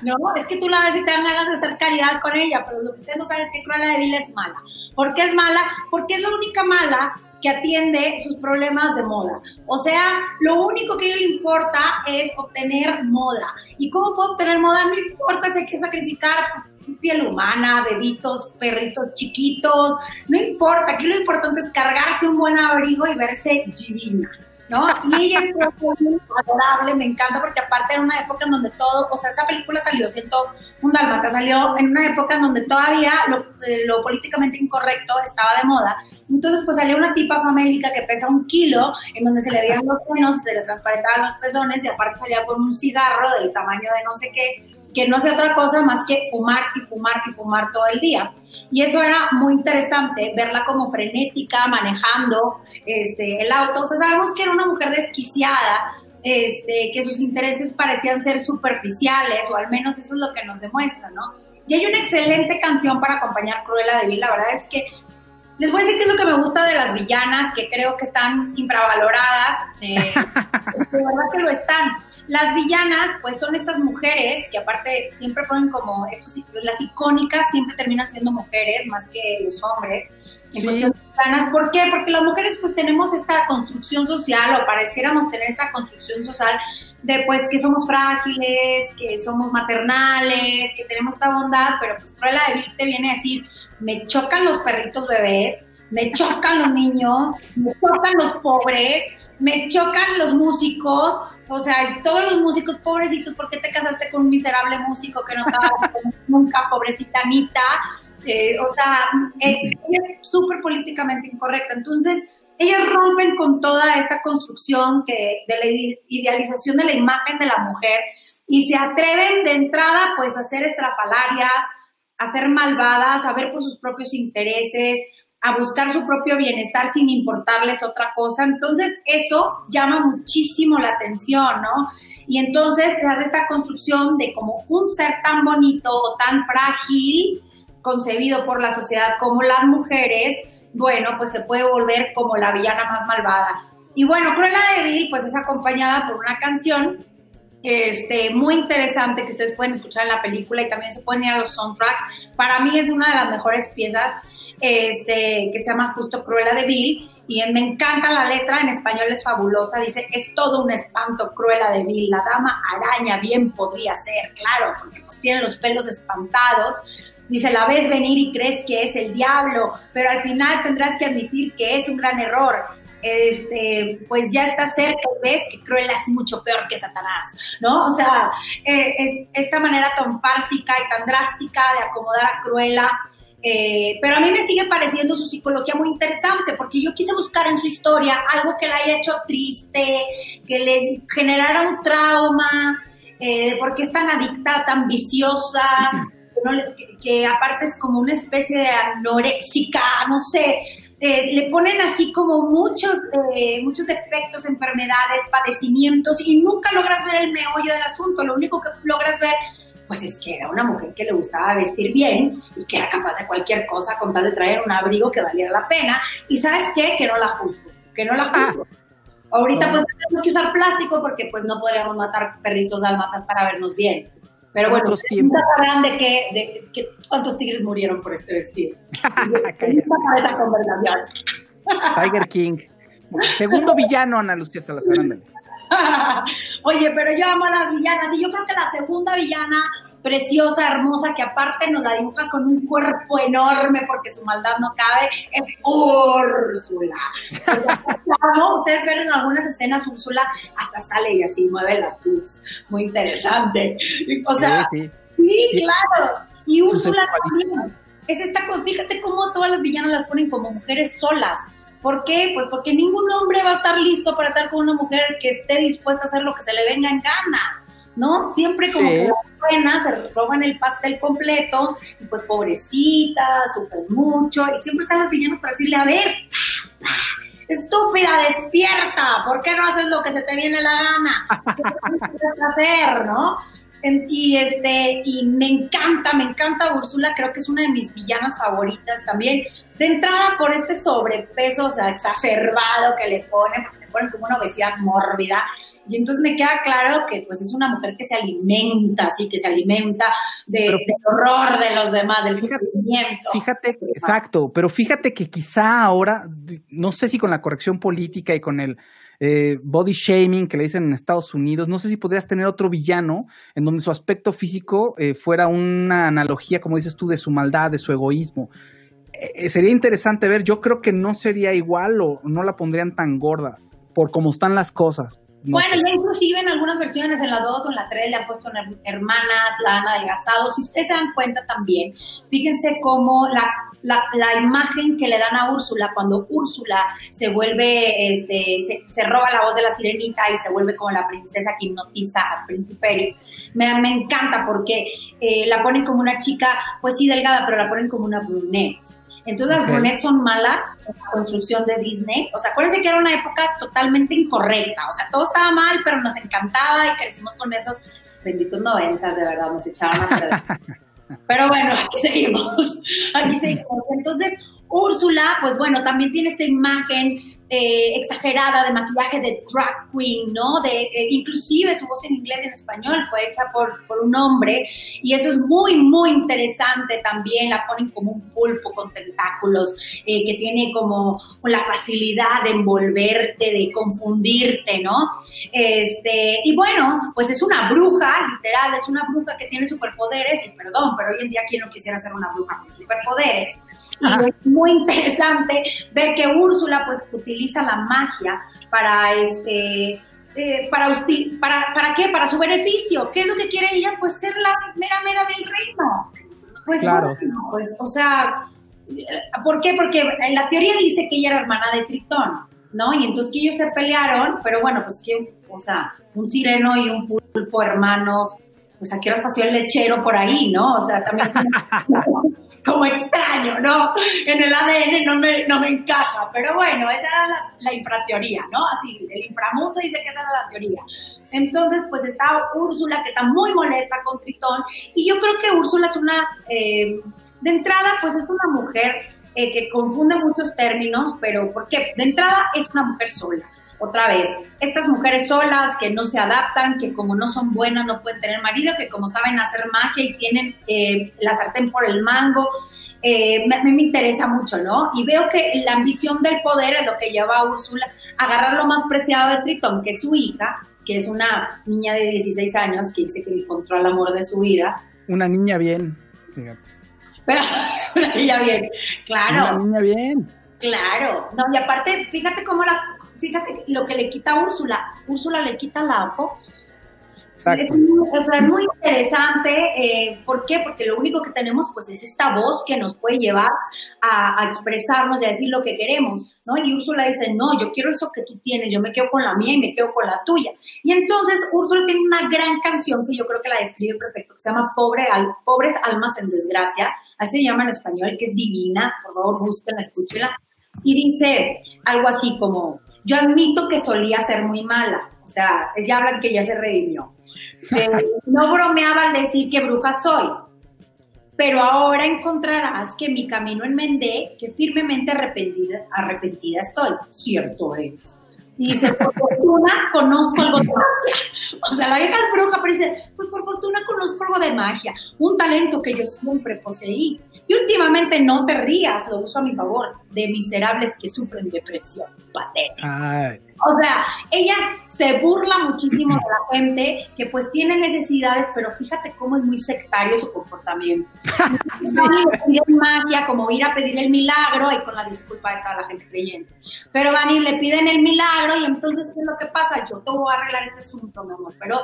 E: No, es que tú la ves y te dan ganas de hacer caridad con ella, pero lo que ustedes no saben es que Cruella de Vil es mala. ¿Por qué es mala? Porque es la única mala que atiende sus problemas de moda. O sea, lo único que a ella le importa es obtener moda. ¿Y cómo puedo obtener moda? No importa si hay que sacrificar piel humana, bebitos, perritos chiquitos, no importa. Aquí lo importante es cargarse un buen abrigo y verse divina. ¿No? Y ella es adorable, me encanta porque aparte era una época en donde todo, o sea, esa película salió, siento, un dálmata, salió en una época en donde todavía lo, eh, políticamente incorrecto estaba de moda. Entonces, pues salía una tipa famélica que pesa un kilo, en donde se le veían los senos, se le transparentaban los pezones y aparte salía con un cigarro del tamaño de no sé qué, que no hacía otra cosa más que fumar y fumar y fumar todo el día. Y eso era muy interesante, verla como frenética, manejando este, el auto. O sea, sabemos que era una mujer desquiciada, este, que sus intereses parecían ser superficiales, o al menos eso es lo que nos demuestra, ¿no? Y hay una excelente canción para acompañar Cruella de Vil. La verdad es que les voy a decir qué es lo que me gusta de las villanas, que creo que están infravaloradas. Eh, de verdad que lo están. Las villanas, pues son estas mujeres que aparte siempre ponen como estos, las icónicas siempre terminan siendo mujeres más que los hombres. En
A: Sí.
E: cuestión de villanas. ¿Por qué? Porque las mujeres pues tenemos esta construcción social o pareciéramos tener esta construcción social de pues que somos frágiles, que somos maternales, que tenemos esta bondad, pero pues Cruella de Vil te viene a decir, me chocan los perritos bebés, me chocan los niños, me chocan los pobres, me chocan los músicos, o sea, todos los músicos pobrecitos, ¿por qué te casaste con un miserable músico que no estaba nunca, pobrecita Anita? Eh, o sea, eh, ella es súper políticamente incorrecta. Entonces, ellas rompen con toda esta construcción que, de la ide- idealización de la imagen de la mujer y se atreven de entrada pues a ser estrafalarias, a ser malvadas, a ver por sus propios intereses, a buscar su propio bienestar sin importarles otra cosa. Entonces, eso llama muchísimo la atención, ¿no? Y entonces se hace esta construcción de como un ser tan bonito o tan frágil, concebido por la sociedad como las mujeres, bueno, pues se puede volver como la villana más malvada. Y bueno, Cruella de Vil, pues es acompañada por una canción este, muy interesante que ustedes pueden escuchar en la película y también se pueden ir a los soundtracks. Para mí es una de las mejores piezas este, que se llama justo Cruella de Vil y me encanta la letra, en español es fabulosa, dice, es todo un espanto Cruella de Vil, la dama araña bien podría ser, claro, porque pues tiene los pelos espantados. Dice, la ves venir y crees que es el diablo, pero al final tendrás que admitir que es un gran error este, pues ya está cerca ves que Cruella es mucho peor que Satanás, ¿no? O sea, eh, es, esta manera tan fársica y tan drástica de acomodar a Cruella, eh, pero a mí me sigue pareciendo su psicología muy interesante, porque yo quise buscar en su historia algo que la haya hecho triste, que le generara un trauma, eh, de por qué es tan adicta, tan viciosa, que, no que aparte es como una especie de anoréxica, no sé, eh, le ponen así como muchos, eh, muchos defectos, enfermedades, padecimientos y nunca logras ver el meollo del asunto. Lo único que logras ver, pues es que era una mujer que le gustaba vestir bien y que era capaz de cualquier cosa con tal de traer un abrigo que valiera la pena. Y sabes qué, que no la juzgo, que no la juzgo. Ahorita pues tenemos que usar plástico porque pues no podríamos matar perritos dálmatas para vernos bien. Pero bueno,
A: tiempos.
E: sabrán de qué, de qué- cuántos tigres murieron por este vestido.
A: Tiger King. Segundo villano, Ana Lucía Salazar. ándale.
E: Oye, pero yo amo a las villanas y yo creo que la segunda villana preciosa, hermosa, que aparte nos la dibuja con un cuerpo enorme porque su maldad no cabe, es Úrsula. Ustedes ven en algunas escenas Úrsula hasta sale y así mueve las boobs. Muy interesante. O sea,
A: Sí, sí.
E: Sí, claro. Y
A: Su
E: Úrsula también. Es esta, fíjate cómo todas las villanas las ponen como mujeres solas. ¿Por qué? Pues porque ningún hombre va a estar listo para estar con una mujer que esté dispuesta a hacer lo que se le venga en gana. ¿No? Siempre como
A: Sí.
E: que las buenas se roban el pastel completo y pues pobrecita, sufren mucho y siempre están las villanas para decirle, a ver, estúpida, despierta, ¿por qué no haces lo que se te viene la gana? ¿Qué quieres hacer, no? En- y este y me encanta, me encanta Úrsula, creo que es una de mis villanas favoritas también. De entrada por este sobrepeso, o sea, exacerbado que le ponen, porque le ponen como una obesidad mórbida. Y entonces me queda claro que pues es una mujer que se alimenta, así que se alimenta de-
A: Pero
E: del horror de los demás, del
A: Fíjate-
E: sufrimiento.
A: Fíjate, exacto, pero fíjate que quizá ahora, no sé si con la corrección política y con el eh, body shaming que le dicen en Estados Unidos, no sé si podrías tener otro villano en donde su aspecto físico eh, fuera una analogía, como dices tú, de su maldad, de su egoísmo. Eh, sería interesante ver, yo creo que no sería igual o no la pondrían tan gorda por cómo están las cosas. No
E: bueno,
A: sé.
E: ya inclusive en algunas versiones, en la 2 o en la 3, le han puesto her- hermanas, la han adelgazado. Si ustedes se dan cuenta también, fíjense cómo la, la, la imagen que le dan a Úrsula cuando Úrsula se vuelve, este, se, se roba la voz de la sirenita y se vuelve como la princesa que hipnotiza al príncipe me, me encanta porque eh, la ponen como una chica, pues sí, delgada, pero la ponen como una brunette. Entonces las brunettes son malas en la construcción de Disney. O sea, acuérdense que era una época totalmente incorrecta. O sea, todo estaba mal, pero nos encantaba y crecimos con esos benditos noventas, de verdad, nos echaron a perder. Pero bueno, aquí seguimos. Aquí seguimos. Entonces, Úrsula, pues bueno, también tiene esta imagen eh, exagerada de maquillaje de drag queen, ¿no? De, eh, inclusive su voz en inglés y en español fue hecha por, por un hombre y eso es muy, muy interesante también. La ponen como un pulpo con tentáculos eh, que tiene como la facilidad de envolverte, de confundirte, ¿no? Este, y bueno, pues es una bruja, literal, es una bruja que tiene superpoderes y perdón, pero hoy en día, ¿quién no quisiera ser una bruja con superpoderes? Y es muy interesante ver que Úrsula pues utiliza la magia para este eh, para, para para qué para su beneficio qué es lo que quiere ella pues ser la mera mera del reino pues
A: Claro.
E: pues o sea ¿por qué? porque la teoría dice que ella era hermana de Tritón ¿no? y entonces que ellos se pelearon pero bueno pues que o sea un sireno y un pulpo hermanos pues a qué horas pasó el lechero por ahí, ¿no? O sea, también como extraño, ¿no? En el ADN no me, no me encaja, pero bueno, esa era la, la infrateoría, ¿no? Así, el inframundo dice que esa era la teoría. Entonces, pues está Úrsula, que está muy molesta con Tritón, y yo creo que Úrsula es una, eh, de entrada, pues es una mujer eh, que confunde muchos términos, pero ¿por qué? De entrada es una mujer sola otra vez, estas mujeres solas que no se adaptan, que como no son buenas no pueden tener marido, que como saben hacer magia y tienen eh, la sartén por el mango, eh, me- a mí me interesa mucho, ¿no? Y veo que la ambición del poder es lo que lleva a Úrsula a agarrar lo más preciado de Tritón, que es su hija, que es una niña de 16 años que dice que encontró el amor de su vida.
A: Una niña bien, fíjate.
E: Pero, ella bien, claro.
A: Una niña bien.
E: Claro, no, y aparte, fíjate cómo la, fíjate lo que le quita a Úrsula, Úrsula le quita la voz. Es
A: Exacto.
E: muy, o sea, es muy interesante, eh, ¿por qué? Porque lo único que tenemos pues es esta voz que nos puede llevar a, a expresarnos y a decir lo que queremos, ¿no? Y Úrsula dice, no, yo quiero eso que tú tienes, yo me quedo con la mía y me quedo con la tuya. Y entonces Úrsula tiene una gran canción que yo creo que la describe perfecto, que se llama Pobre Al- Pobres Almas en Desgracia, así se llama en español, que es divina, por favor búsquenla, escúchenla. Y dice algo así como, yo admito que solía ser muy mala, o sea, ella habla que ya se redimió. No bromeaba al decir que bruja soy, pero ahora encontrarás que mi camino enmendé, que firmemente arrepentida, arrepentida estoy. Cierto es. Y dice, por fortuna conozco algo de magia. O sea, la vieja es bruja, pero dice, pues por fortuna conozco algo de magia, un talento que yo siempre poseí. Y últimamente no te rías, lo uso a mi favor, de miserables que sufren depresión patética. O sea, ella se burla muchísimo de la gente que pues tiene necesidades, pero fíjate cómo es muy sectario su comportamiento. sí. le magia, como ir a pedir el milagro, y con la disculpa de toda la gente creyente. Pero van y le piden el milagro, y entonces, ¿qué es lo que pasa? Yo te voy a arreglar este asunto, mi amor, pero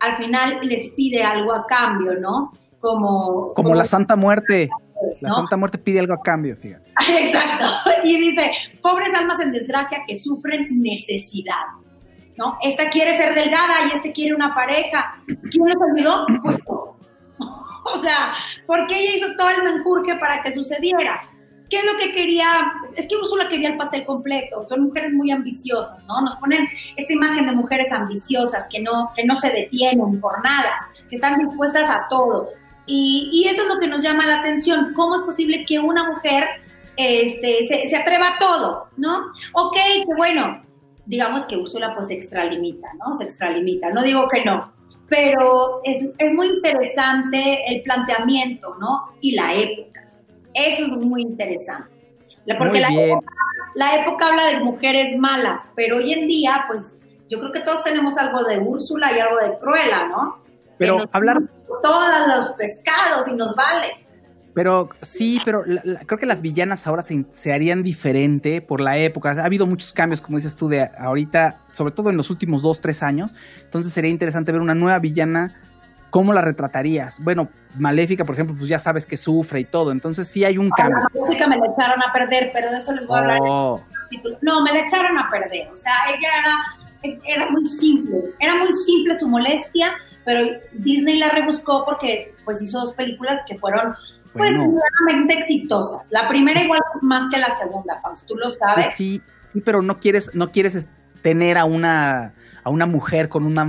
E: al final les pide algo a cambio, ¿no?
A: Como, como, la Santa Muerte. La Santa Muerte pide algo a cambio, fíjate.
E: Exacto. Y dice, pobres almas en desgracia que sufren necesidad. ¿No? Esta quiere ser delgada y este quiere una pareja. ¿Quién les olvidó? Pues O sea, porque ella hizo todo el menjurje para que sucediera. ¿Qué es lo que quería? Es que Úrsula quería el pastel completo. Son mujeres muy ambiciosas, ¿no? Nos ponen esta imagen de mujeres ambiciosas que no, que no se detienen por nada, que están dispuestas a todo. Y, eso es lo que nos llama la atención. ¿Cómo es posible que una mujer este, se, atreva a todo, ¿no? Ok, que bueno, digamos que Úrsula pues se extralimita, ¿no? Se extralimita. No digo que no, pero es, es muy interesante el planteamiento, ¿no? Y la época. Eso es muy interesante. Porque la época, la época habla de mujeres malas, pero hoy en día, pues yo creo que todos tenemos algo de Úrsula y algo de Cruella, ¿no?
A: Pero hablar...
E: Todos los pescados y nos vale.
A: Pero sí, pero creo que las villanas ahora se, harían diferente por la época. Ha habido muchos cambios, como dices tú, de ahorita, sobre todo en los últimos dos, tres años. Entonces sería interesante ver una nueva villana. ¿Cómo la retratarías? Bueno, Maléfica, por ejemplo, pues ya sabes que sufre y todo. Entonces sí hay un cambio.
E: Maléfica me la echaron a perder, pero de eso les voy a hablar. Oh. No, me la echaron a perder. O sea, ella era, era muy simple. Era muy simple su molestia pero Disney la rebuscó porque pues hizo dos películas que fueron pues realmente exitosas. La primera igual más que la segunda, Fans, tú lo sabes.
A: Pues sí, sí, pero no quieres, no quieres tener a una a una mujer con una,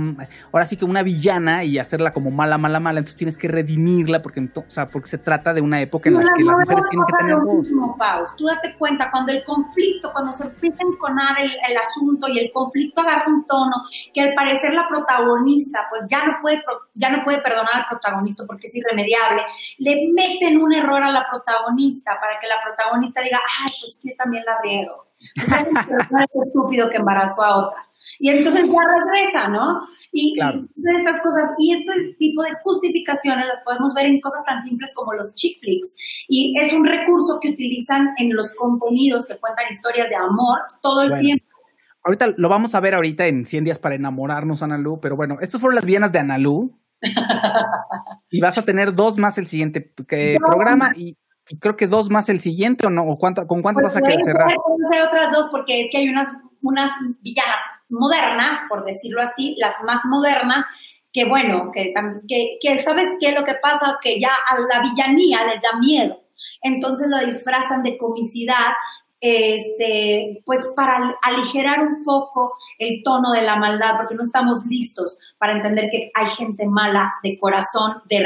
A: ahora sí que una villana y hacerla como mala, mala, mala, entonces tienes que redimirla porque, o sea, porque se trata de una época en la, que las mujeres tienen que tener voz.
E: Paus. Tú date cuenta, cuando el conflicto, cuando se empieza a enconar el, el, asunto y el conflicto agarra un tono que al parecer la protagonista pues ya no puede, ya no puede perdonar al protagonista porque es irremediable, le meten un error a la protagonista para que la protagonista diga, ay, pues yo también la riego. es estúpido que embarazó a otra. Y entonces ya regresa, ¿no? Y, de estas cosas, y este tipo de justificaciones las podemos ver en cosas tan simples como los chick flicks. Y es un recurso que utilizan en los contenidos que cuentan historias de amor todo el tiempo.
A: Ahorita lo vamos a ver ahorita en 100 días para enamorarnos, Analu, pero bueno, estas fueron las vienas de Analu. y vas a tener dos más el siguiente programa y, creo que dos más el siguiente o no, o cuánto, con cuántas pues vas a querer cerrar.
E: Pueden otras dos porque es que hay unas unas villanas modernas, por decirlo así, las más modernas, que bueno, que, que, ¿sabes qué? Lo que pasa que ya a la villanía les da miedo. Entonces lo disfrazan de comicidad, este, pues para aligerar un poco el tono de la maldad, porque no estamos listos para entender que hay gente mala de corazón, de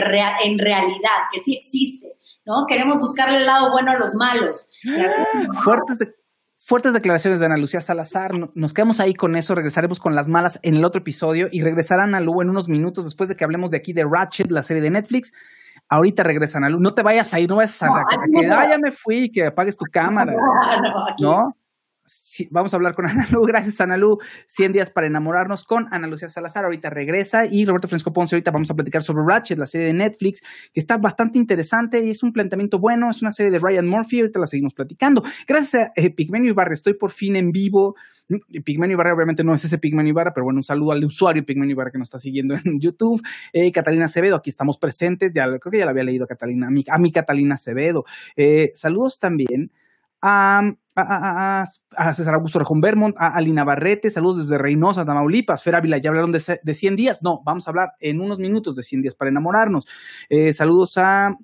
E: en realidad, que sí existe, ¿no? Queremos buscarle el lado bueno a los malos.
A: Fuertes de Fuertes declaraciones de Ana Lucía Salazar. Nos quedamos ahí con eso. Regresaremos con las malas en el otro episodio y regresará Ana Lu en unos minutos después de que hablemos de aquí de Ratchet, la serie de Netflix. Ahorita regresa Ana Lu. No te vayas a ir, no vayas a, que ah, ya me fui, que apagues tu cámara. ¿No? Vamos a hablar con Ana Lu. Gracias, Ana Lu. 100 días para enamorarnos con Ana Lucía Salazar. Ahorita regresa. Y Roberto Fresco Ponce. Ahorita vamos a platicar sobre Ratchet, la serie de Netflix, que está bastante interesante y es un planteamiento bueno. Es una serie de Ryan Murphy. Ahorita la seguimos platicando. Gracias a eh, Pigmenio Ibarra. Estoy por fin en vivo. Mm, Pigmenio Ibarra, obviamente no es ese Pigmenio Ibarra, pero bueno, un saludo al usuario Pigmenio Ibarra que nos está siguiendo en YouTube. Eh, Catalina Acevedo, aquí estamos presentes. Ya creo que ya la había leído Catalina, a mi, a mi Catalina Acevedo. Eh, saludos también a, César Augusto Rejón Vermont, a Alina Barrete, saludos desde Reynosa, Tamaulipas, Fer Ávila, ya hablaron de, de 100 días, no, vamos a hablar en unos minutos de 100 días para enamorarnos. Eh, saludos a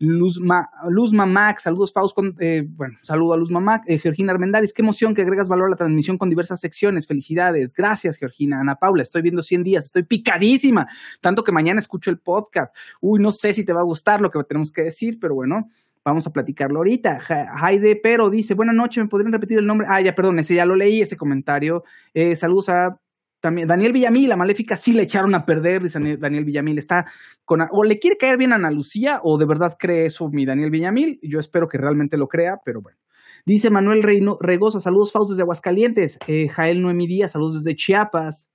A: Luzma, Luzma Max, saludos Faust, eh, bueno, saludo a Luzma Max, eh, Georgina Armendáriz, qué emoción que agregas valor a la transmisión con diversas secciones, felicidades, gracias Georgina, Ana Paula, estoy viendo 100 días, estoy picadísima, tanto que mañana escucho el podcast, uy, no sé si te va a gustar lo que tenemos que decir, pero bueno, Vamos a platicarlo ahorita. Jaide Pero dice, buenas noches, ¿me podrían repetir el nombre? Ah, ya, perdón, ese ya lo leí, ese comentario. Eh, saludos a también Daniel Villamil, la maléfica sí le echaron a perder, dice Daniel Villamil, está con, o le quiere caer bien a Ana Lucía, o de verdad cree eso mi Daniel Villamil, yo espero que realmente lo crea, pero bueno. Dice Manuel Reino, Regosa, saludos Faust desde Aguascalientes, eh, Jael Noemí Díaz, saludos desde Chiapas,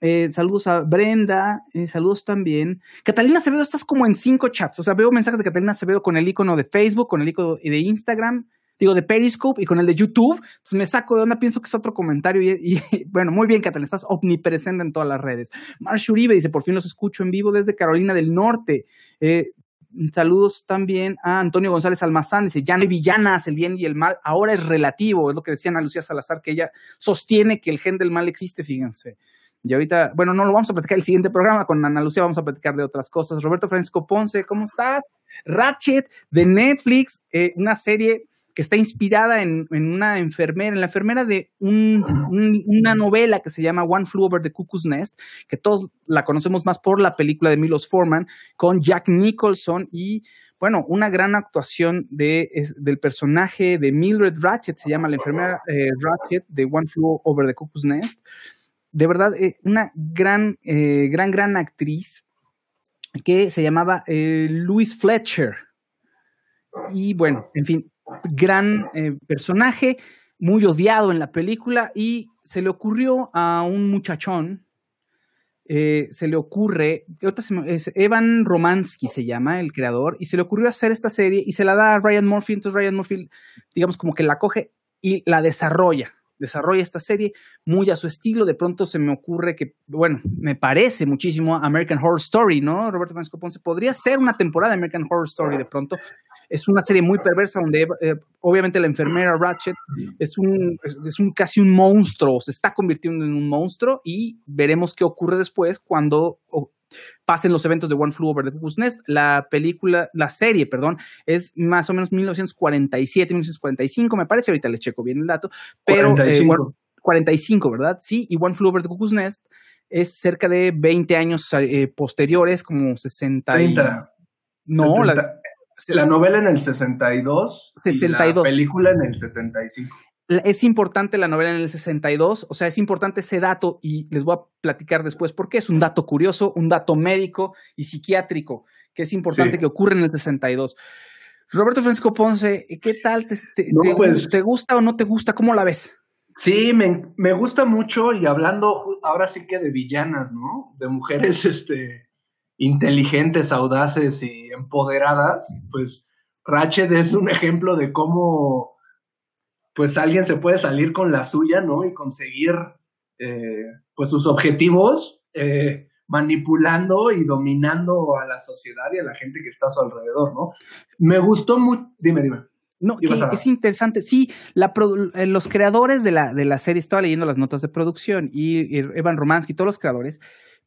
A: eh, saludos a Brenda, eh, saludos también. Catalina Acevedo, estás como en cinco chats, o sea, veo mensajes de Catalina Acevedo con el icono de Facebook, con el icono de Instagram, digo, de Periscope y con el de YouTube. Entonces me saco de onda, pienso que es otro comentario. Y, bueno, muy bien, Catalina, estás omnipresente en todas las redes. Marsh Uribe dice: Por fin los escucho en vivo desde Carolina del Norte. Eh, saludos también a Antonio González Almazán, dice, ya no hay villanas, el bien y el mal, ahora es relativo, es lo que decía Ana Lucía Salazar, que ella sostiene que el gen del mal existe, fíjense. Y ahorita, bueno, no lo vamos a platicar el siguiente programa, con Ana Lucía vamos a platicar de otras cosas. Roberto Francisco Ponce, ¿cómo estás? Ratchet de Netflix, eh, una serie que está inspirada en, una enfermera, en la enfermera de una novela que se llama One Flew Over the Cuckoo's Nest, que todos la conocemos más por la película de Milos Forman, con Jack Nicholson y, bueno, una gran actuación de, del personaje de Mildred Ratchet, se llama la enfermera eh, Ratchet de One Flew Over the Cuckoo's Nest. De verdad, eh, una gran, eh, gran, gran actriz que se llamaba Louise Fletcher. Y bueno, en fin, gran eh, personaje, muy odiado en la película y se le ocurrió a un muchachón, eh, se le ocurre, Evan Romansky se llama el creador, y se le ocurrió hacer esta serie y se la da a Ryan Murphy, entonces Ryan Murphy, digamos como que la coge y la desarrolla desarrolla esta serie muy a su estilo. De pronto se me ocurre que, bueno, me parece muchísimo American Horror Story, ¿no? Roberto Francisco Ponce podría ser una temporada de American Horror Story de pronto. Es una serie muy perversa donde eh, obviamente la enfermera Ratchet es un, es, un casi un monstruo, se está convirtiendo en un monstruo y veremos qué ocurre después cuando pasen los eventos de One Flew Over the Cuckoo's Nest. La película, la serie, perdón, es más o menos 1947, 1945, me parece, ahorita les checo bien el dato, pero 45, 45 eh, ¿verdad? Sí, y One Flew Over the Cuckoo's Nest es cerca de 20 años eh, posteriores, como 60
C: No, La, la, novela en el 62, 62. Y la película en el 75
A: es importante la novela en el 62, o sea, es importante ese dato y les voy a platicar después porque es un dato curioso, un dato médico y psiquiátrico que es importante que ocurre en el 62. Roberto Francisco Ponce, ¿qué tal? ¿Te, pues te, gusta o no te gusta? ¿Cómo la ves?
C: Sí, me, me, gusta mucho y hablando ahora sí que de villanas, ¿no? De mujeres este, inteligentes, audaces y empoderadas, pues Ratchet es un ejemplo de cómo pues alguien se puede salir con la suya, ¿no? Y conseguir, eh, pues sus objetivos, eh, manipulando y dominando a la sociedad y a la gente que está a su alrededor, ¿no? Me gustó mucho, dime, dime.
A: No, es interesante. Sí, la, eh, los creadores de la, de la serie, estaba leyendo las notas de producción y, Evan Romansky, todos los creadores,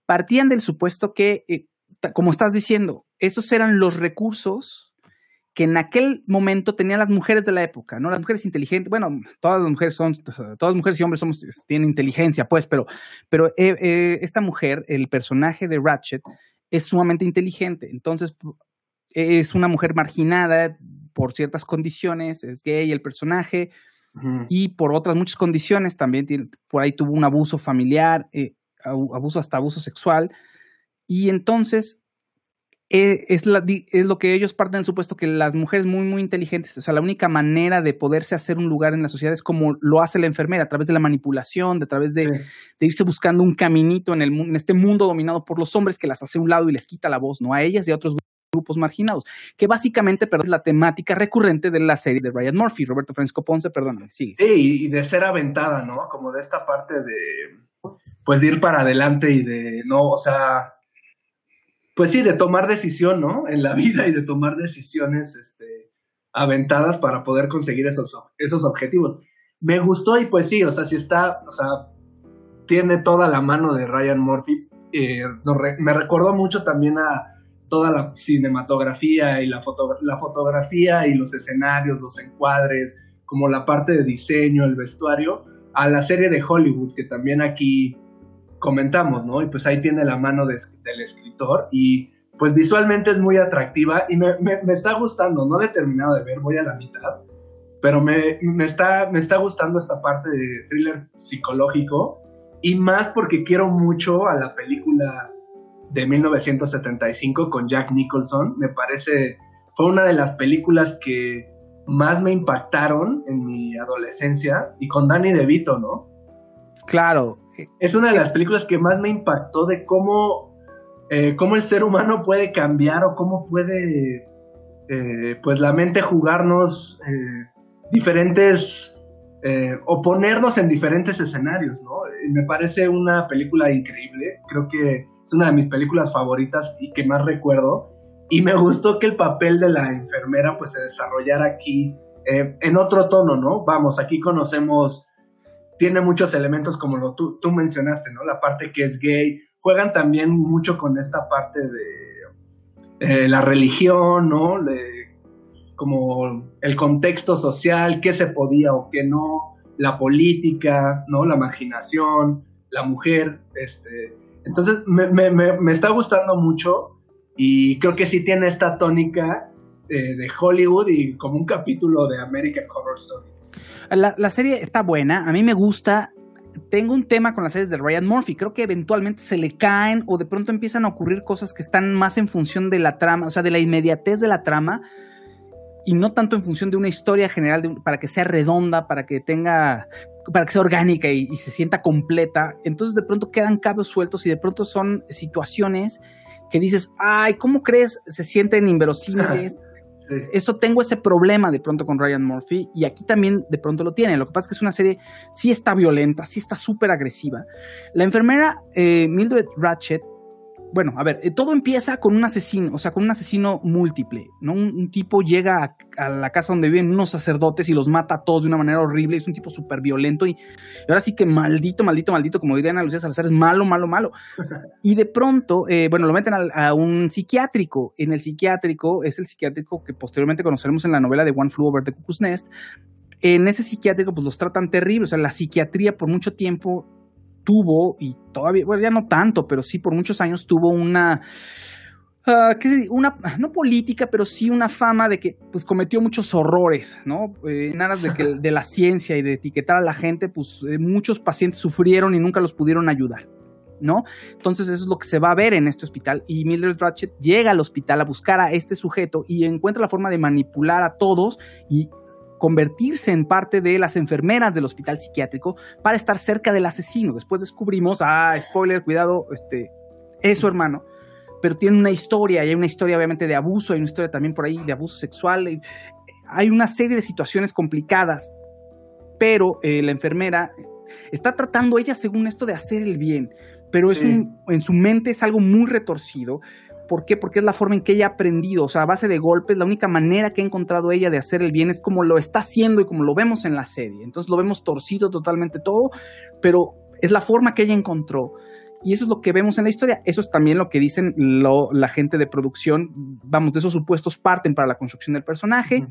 A: partían del supuesto que, como estás diciendo, esos eran los recursos que en aquel momento tenían las mujeres de la época, ¿no? Las mujeres inteligentes, bueno, todas las mujeres son, todas las mujeres y hombres somos, tienen inteligencia, pues, pero, pero eh, eh, esta mujer, el personaje de Ratchet, es sumamente inteligente, entonces es una mujer marginada por ciertas condiciones, es gay el personaje, y por otras muchas condiciones también, tiene, por ahí tuvo un abuso familiar, eh, abuso hasta abuso sexual, y entonces eh, es, es, lo que ellos parten del supuesto que las mujeres muy, muy inteligentes, o sea, la única manera de poderse hacer un lugar en la sociedad es como lo hace la enfermera, a través de la manipulación, de a través de, irse buscando un caminito en, el, en este mundo dominado por los hombres que las hace a un lado y les quita la voz, ¿no? A ellas y a otros grupos marginados, que básicamente perdón, es la temática recurrente de la serie de Ryan Murphy, Roberto Francisco Ponce, perdóname,
C: sigue. Sí, y de ser aventada, ¿no? Como de esta parte de, pues, ir para adelante y de, no, o sea, pues sí, de tomar decisión, ¿no? En la vida y de tomar decisiones este, aventadas para poder conseguir esos, esos objetivos. Me gustó y pues sí, o sea, si está, o sea, tiene toda la mano de Ryan Murphy. Eh, me recordó mucho también a toda la cinematografía y la, la fotografía y los escenarios, los encuadres, como la parte de diseño, el vestuario, a la serie de Hollywood, que también aquí comentamos, ¿no? Y pues ahí tiene la mano del escritor y pues visualmente es muy atractiva y me, me, está gustando, no la he terminado de ver, voy a la mitad, pero me, me, está, me está gustando esta parte de thriller psicológico y más porque quiero mucho a la película de 1975 con Jack Nicholson, me parece, fue una de las películas que más me impactaron en mi adolescencia y con Danny DeVito, ¿no?
A: Claro.
C: Es una de las películas que más me impactó de cómo, eh, cómo el ser humano puede cambiar o cómo puede, eh, pues la mente jugarnos eh, diferentes, o ponernos en diferentes escenarios, ¿no? me parece una película increíble, creo que es una de mis películas favoritas y que más recuerdo. Y me gustó que el papel de la enfermera pues se desarrollara aquí en otro tono, ¿no? Vamos, aquí conocemos tiene muchos elementos como lo tú, tú mencionaste, ¿no? La parte que es gay, juegan también mucho con esta parte de eh, la religión, ¿no? como el contexto social, qué se podía o qué no, la política, ¿no? La marginación, la mujer, este... Entonces me, me, me, está gustando mucho y creo que sí tiene esta tónica eh, de Hollywood y como un capítulo de American Horror Story.
A: La, serie está buena, a mí me gusta. Tengo un tema con las series de Ryan Murphy. Creo que eventualmente se le caen o de pronto empiezan a ocurrir cosas que están más en función de la trama, o sea, de la inmediatez de la trama y no tanto en función de una historia general para que sea redonda, para que tenga, para que sea orgánica y, se sienta completa. Entonces de pronto quedan cabos sueltos y de pronto son situaciones que dices, ay, ¿cómo crees? Se sienten inverosímiles. Eso tengo ese problema de pronto con Ryan Murphy y aquí también de pronto lo tiene. Lo que pasa es que es una serie, sí está violenta, sí está súper agresiva. La enfermera eh, Mildred Ratchet bueno, a ver, eh, todo empieza con un asesino, o sea, con un asesino múltiple, ¿no? Un, tipo llega a, la casa donde viven unos sacerdotes y los mata a todos de una manera horrible, es un tipo súper violento y, ahora sí que maldito, maldito, maldito, como dirían a Lucía Salazar, es malo, malo, malo. Y de pronto, eh, bueno, lo meten a, un psiquiátrico. En el psiquiátrico, es el psiquiátrico que posteriormente conoceremos en la novela de One Flew Over the Cuckoo's Nest. En ese psiquiátrico, pues los tratan terrible, o sea, la psiquiatría por mucho tiempo tuvo, y todavía, bueno, ya no tanto, pero sí por muchos años tuvo una, uh, ¿qué una, no política, pero sí una fama de que pues cometió muchos horrores, ¿no? Eh, en aras de, que, de la ciencia y de etiquetar a la gente, pues eh, muchos pacientes sufrieron y nunca los pudieron ayudar. ¿no? Entonces eso es lo que se va a ver en este hospital y Mildred Ratchet llega al hospital a buscar a este sujeto y encuentra la forma de manipular a todos y convertirse en parte de las enfermeras del hospital psiquiátrico para estar cerca del asesino. Después descubrimos, ah, spoiler, cuidado, este, es su hermano, pero tiene una historia, y hay una historia obviamente de abuso, hay una historia también por ahí de abuso sexual, hay una serie de situaciones complicadas, pero eh, la enfermera está tratando ella según esto de hacer el bien, pero es un, en su mente es algo muy retorcido ¿Por qué? Porque es la forma en que ella ha aprendido, o sea, a base de golpes, la única manera que ha encontrado ella de hacer el bien es como lo está haciendo y como lo vemos en la serie. Entonces lo vemos torcido totalmente todo, pero es la forma que ella encontró. Y eso es lo que vemos en la historia. Eso es también lo que dicen la gente de producción. Vamos, de esos supuestos parten para la construcción del personaje.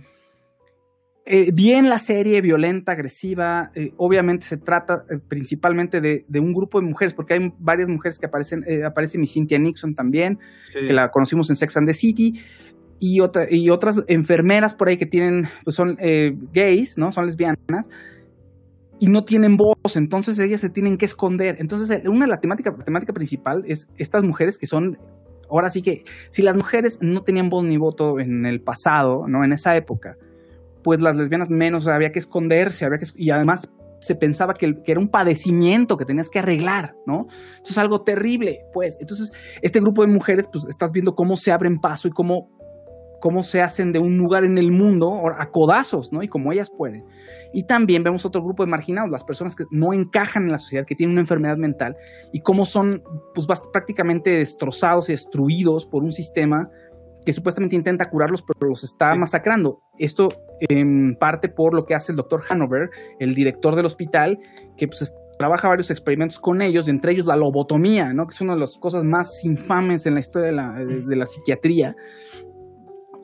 A: Eh, bien la serie, violenta, agresiva, eh, obviamente se trata eh, principalmente de, un grupo de mujeres, porque hay varias mujeres que aparecen, aparece mi Cynthia Nixon también, que la conocimos en Sex and the City, y, otra, y otras enfermeras por ahí que tienen, pues son gays, ¿no? Son lesbianas, y no tienen voz, entonces ellas se tienen que esconder. Entonces, una de las temáticas la temática principal es estas mujeres que son ahora sí que si las mujeres no tenían voz ni voto en el pasado, ¿no? En esa época, pues las lesbianas menos, había que esconderse, había que, y además se pensaba que, era un padecimiento que tenías que arreglar, ¿no? Eso es algo terrible, pues. Entonces, este grupo de mujeres, pues estás viendo cómo se abren paso y cómo, cómo se hacen de un lugar en el mundo a codazos, ¿no? Y cómo ellas pueden. Y también vemos otro grupo de marginados, las personas que no encajan en la sociedad, que tienen una enfermedad mental y cómo son, pues, prácticamente destrozados y destruidos por un sistema que supuestamente intenta curarlos, pero los está masacrando. Esto en parte por lo que hace el doctor Hanover, el director del hospital, que pues trabaja varios experimentos con ellos, entre ellos la lobotomía, ¿no? que es una de las cosas más infames en la historia de la, psiquiatría.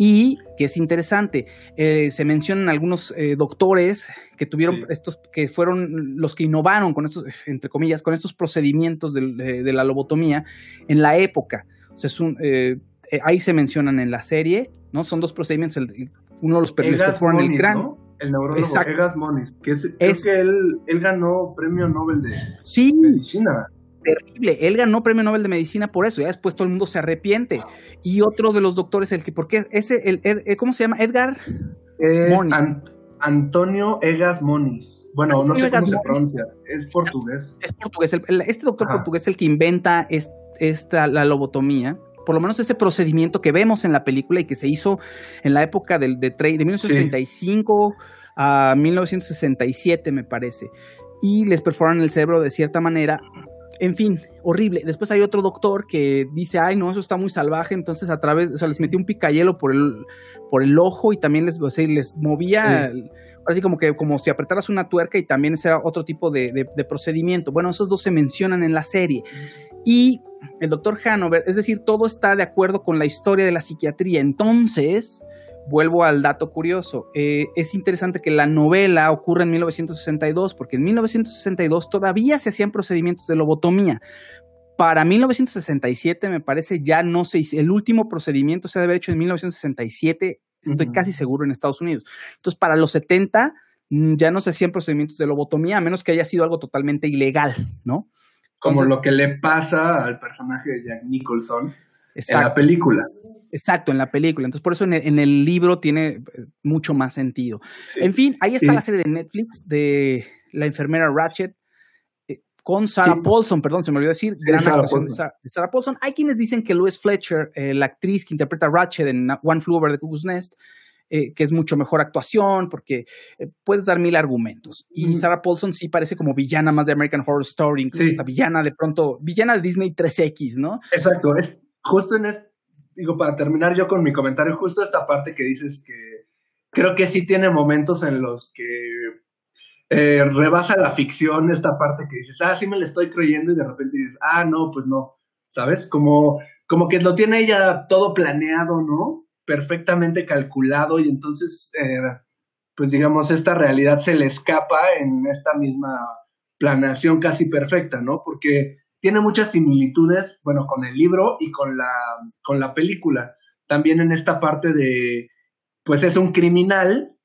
A: Y que es interesante, eh, se mencionan algunos eh, doctores que tuvieron estos, que fueron los que innovaron con estos, entre comillas, con estos procedimientos de, la lobotomía en la época. O sea, es un, eh, eh, ahí se mencionan en la serie, ¿no? Son dos procedimientos, el, uno los les perforan
C: el cráneo. El neurólogo Exacto. Egas Moniz, que es, es que él, él ganó premio Nobel de
A: sí,
C: medicina
A: terrible. Él ganó premio Nobel de Medicina por eso. Ya después todo el mundo se arrepiente. Y otro de los doctores, el que, porque ese, el, eh, ¿cómo se llama? Edgar
C: Antonio Egas Moniz. Bueno, no sé cómo se pronuncia. Es portugués.
A: Es portugués. este doctor portugués es el que inventa esta, la lobotomía por lo menos ese procedimiento que vemos en la película y que se hizo en la época de, de, de 1935 a 1967, me parece. Y les perforan el cerebro de cierta manera en fin, horrible. Después hay otro doctor que dice, ay, no, eso está muy salvaje, entonces a través, o sea, les metió un picayelo por el, por el ojo y también les, les movía, así como que como si apretaras una tuerca y también ese era otro tipo de, procedimiento. Bueno, esos dos se mencionan en la serie. Y el doctor Hanover, es decir, todo está de acuerdo con la historia de la psiquiatría. Entonces, vuelvo al dato curioso. Eh, es interesante que la novela ocurre en 1962, porque en 1962 todavía se hacían procedimientos de lobotomía. Para 1967, me parece, ya no se hizo. El último procedimiento se debe haber hecho en 1967, estoy casi seguro, en Estados Unidos. Entonces, para los 70 mm, ya no se hacían procedimientos de lobotomía, a menos que haya sido algo totalmente ilegal, ¿no?
C: Como lo que le pasa al personaje de Jack Nicholson en la película.
A: Exacto, en la película. Entonces, por eso en el, libro tiene eh, mucho más sentido. En fin, ahí está la serie de Netflix de la enfermera Ratchet eh, con Sarah Paulson, perdón, se me olvidó decir, gran actuación de Sarah, Paulson. Hay quienes dicen que Louis Fletcher, eh, la actriz que interpreta a Ratchet en One Flew Over the Cuckoo's Nest, que es mucho mejor actuación, porque puedes dar mil argumentos. Y Sarah Paulson sí parece como villana más de American Horror Story, incluso esta villana de pronto, villana de Disney 3X, ¿no?
C: Exacto, es justo en este digo, para terminar yo con mi comentario, justo esta parte que dices que creo que sí tiene momentos en los que eh, rebasa la ficción, esta parte que dices, ah, sí me la estoy creyendo y de repente dices, ah, no, pues no, ¿sabes? Como, como que lo tiene ella todo planeado, ¿no? Perfectamente calculado y entonces, eh, pues digamos, esta realidad se le escapa en esta misma planeación casi perfecta, ¿no? Porque tiene muchas similitudes, bueno, con el libro y con la, con la película. También en esta parte de, pues es un criminal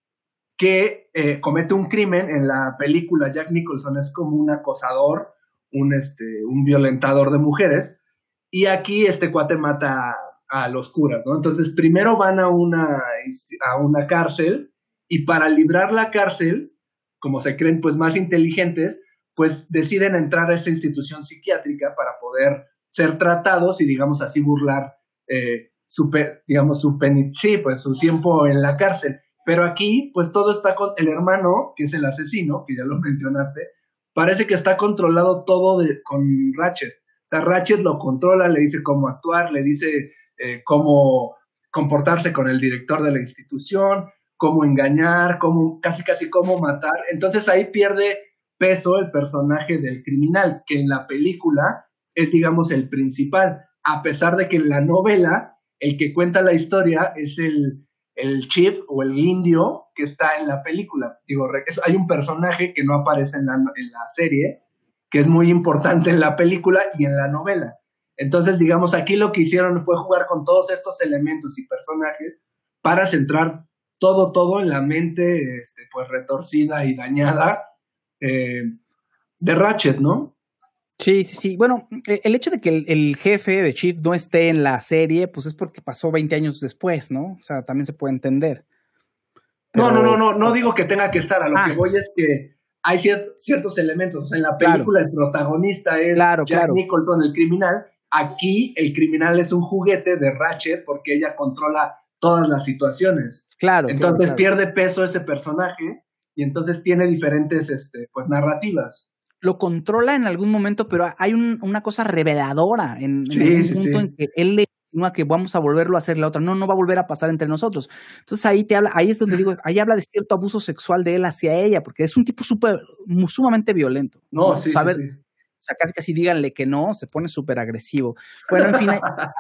C: que eh, comete un crimen. En la película Jack Nicholson es como un acosador, un, este, un violentador de mujeres. Y aquí este cuate mata a, los curas, ¿no? Entonces primero van a una, a una cárcel y para librar la cárcel, como se creen pues más inteligentes, pues deciden entrar a esa institución psiquiátrica para poder ser tratados y, digamos así, burlar eh, su, digamos, su, sí, pues, su tiempo en la cárcel. Pero aquí, pues todo está con el hermano, que es el asesino, que ya lo mencionaste, parece que está controlado todo con Ratchet. O sea, Ratchet lo controla, le dice cómo actuar, le dice eh, cómo comportarse con el director de la institución, cómo engañar, cómo, casi casi cómo matar. Entonces ahí pierde peso el personaje del criminal, que en la película es, digamos, el principal, a pesar de que en la novela el que cuenta la historia es el, el chief o el indio que está en la película. Digo, hay un personaje que no aparece en la, en la serie, que es muy importante en la película y en la novela. Entonces, digamos, aquí lo que hicieron fue jugar con todos estos elementos y personajes para centrar todo, todo en la mente, este, pues retorcida y dañada eh, de Ratchet, ¿no?
A: Sí, sí, sí. Bueno, e, el hecho de que el, jefe de Chief no esté en la serie, pues es porque pasó 20 años después, ¿no? O sea, también se puede entender.
C: No, no, no, no, no digo que tenga que estar. A lo que ah. voy es que hay ciertos elementos. O sea, en la película el protagonista es Jack Nicholson, el criminal. Aquí el criminal es un juguete de Ratchet porque ella controla todas las situaciones.
A: Claro.
C: Entonces pierde peso ese personaje y entonces tiene diferentes este, pues, narrativas.
A: Lo controla en algún momento, pero hay una cosa reveladora en, un punto en que él le insinúa que vamos a volverlo a hacer la otra. No, no va a volver a pasar entre nosotros. Entonces ahí te habla, ahí es donde digo, ahí habla de cierto abuso sexual de él hacia ella, porque es un tipo súper, sumamente violento.
C: No, sí, sí,
A: O sea, casi casi díganle que no, se pone súper agresivo. Bueno, en fin, ahí,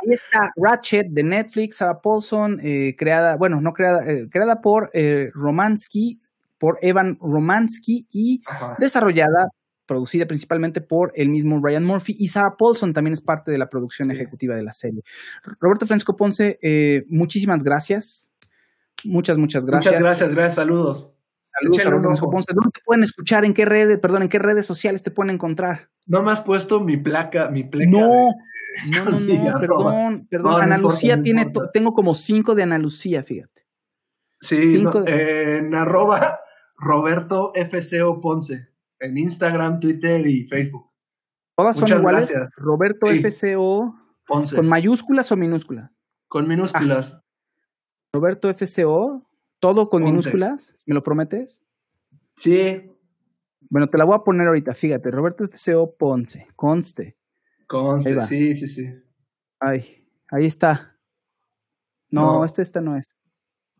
A: está Ratchet de Netflix, Sarah Paulson, eh, creada, bueno, no creada, eh, creada por eh, Romansky, por Evan Romansky y desarrollada producida principalmente por el mismo Ryan Murphy y Sarah Paulson también es parte de la producción ejecutiva de la serie. Roberto Francisco Ponce, eh, muchísimas gracias. Muchas, muchas gracias.
C: Muchas gracias, gracias, saludos.
A: Ponce. ¿Dónde te pueden escuchar? ¿En qué redes, perdón, en qué redes sociales te pueden encontrar?
C: No me has puesto mi placa, mi placa.
A: No, no, no, no, perdón, perdón. Ana Lucía tiene, tengo como cinco de Ana Lucía, fíjate.
C: Sí, en arroba Roberto FCO Ponce en Instagram, Twitter y Facebook.
A: Todas son iguales. Roberto FCO Ponce. ¿Con mayúsculas o minúsculas?
C: Con minúsculas.
A: Ah. Roberto FCO, todo con minúsculas, ¿me lo prometes?
C: Sí.
A: Bueno, te la voy a poner ahorita, fíjate, Roberto FCO Ponce, conste.
C: Conste, sí, sí, sí.
A: Ay, ahí está. No, este esta no es.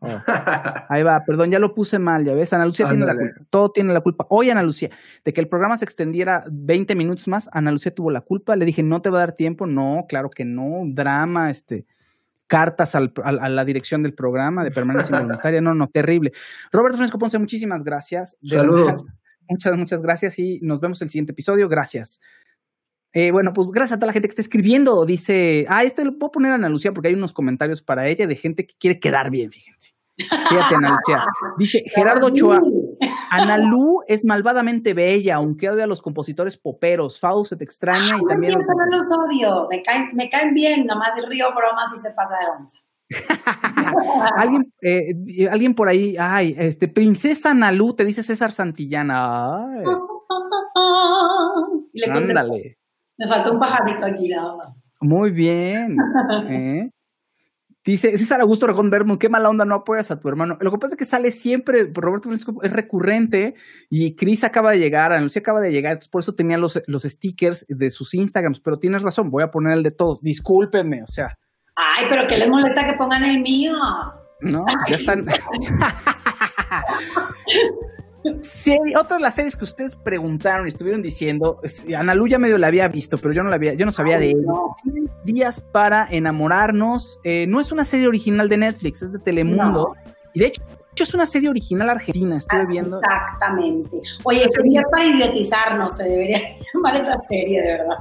A: Oh. Ahí va, perdón, ya lo puse mal, ya ves, Ana Lucía tiene la culpa, todo tiene la culpa. Hoy Ana Lucía, de que el programa se extendiera 20 minutos más, Ana Lucía tuvo la culpa, le dije, no te va a dar tiempo, no, claro que no, drama, este, cartas al, a, la dirección del programa de permanencia involuntaria, no, no, terrible. Roberto Francisco Ponce, muchísimas gracias.
C: Saludos.
A: muchas, muchas gracias y nos vemos en el siguiente episodio, gracias. Eh, bueno, pues gracias a toda la gente que está escribiendo. Dice, ah, este lo puedo poner a Ana Lucía porque hay unos comentarios para ella de gente que quiere quedar bien, fíjense. Fíjate, Ana Lucía. Dice Gerardo Ochoa, Ana Lu es malvadamente bella, aunque odia a los compositores poperos. se te extraña y también.
E: no los odio, me caen, me caen bien, nomás río bromas y se pasa de onza.
A: alguien, eh, alguien por ahí, ay, este, Princesa Analú, te dice César Santillana. Ay.
E: le Ándale. Me faltó un pajarito aquí, nada más.
A: Muy bien. ¿eh? Dice César Augusto Rajón Vermo, qué mala onda no apoyas a tu hermano. Lo que pasa es que sale siempre, Roberto Francisco es recurrente y Cris acaba de llegar, Ana Lucía acaba de llegar, por eso tenía los, los stickers de sus Instagrams, pero tienes razón, voy a poner el de todos. Discúlpenme, o sea.
E: Ay, pero ¿qué les molesta que pongan el mío?
A: No, ya están. Sí, otras de las series que ustedes preguntaron y estuvieron diciendo, Ana Lu ya medio la había visto, pero yo no la había, yo no sabía de ella. Días para enamorarnos. Eh, no es una serie original de Netflix, es de Telemundo. Y de hecho, es una serie original argentina, estuve viendo.
E: Exactamente. Oye, sería para idiotizarnos, se debería llamar esa serie, de verdad.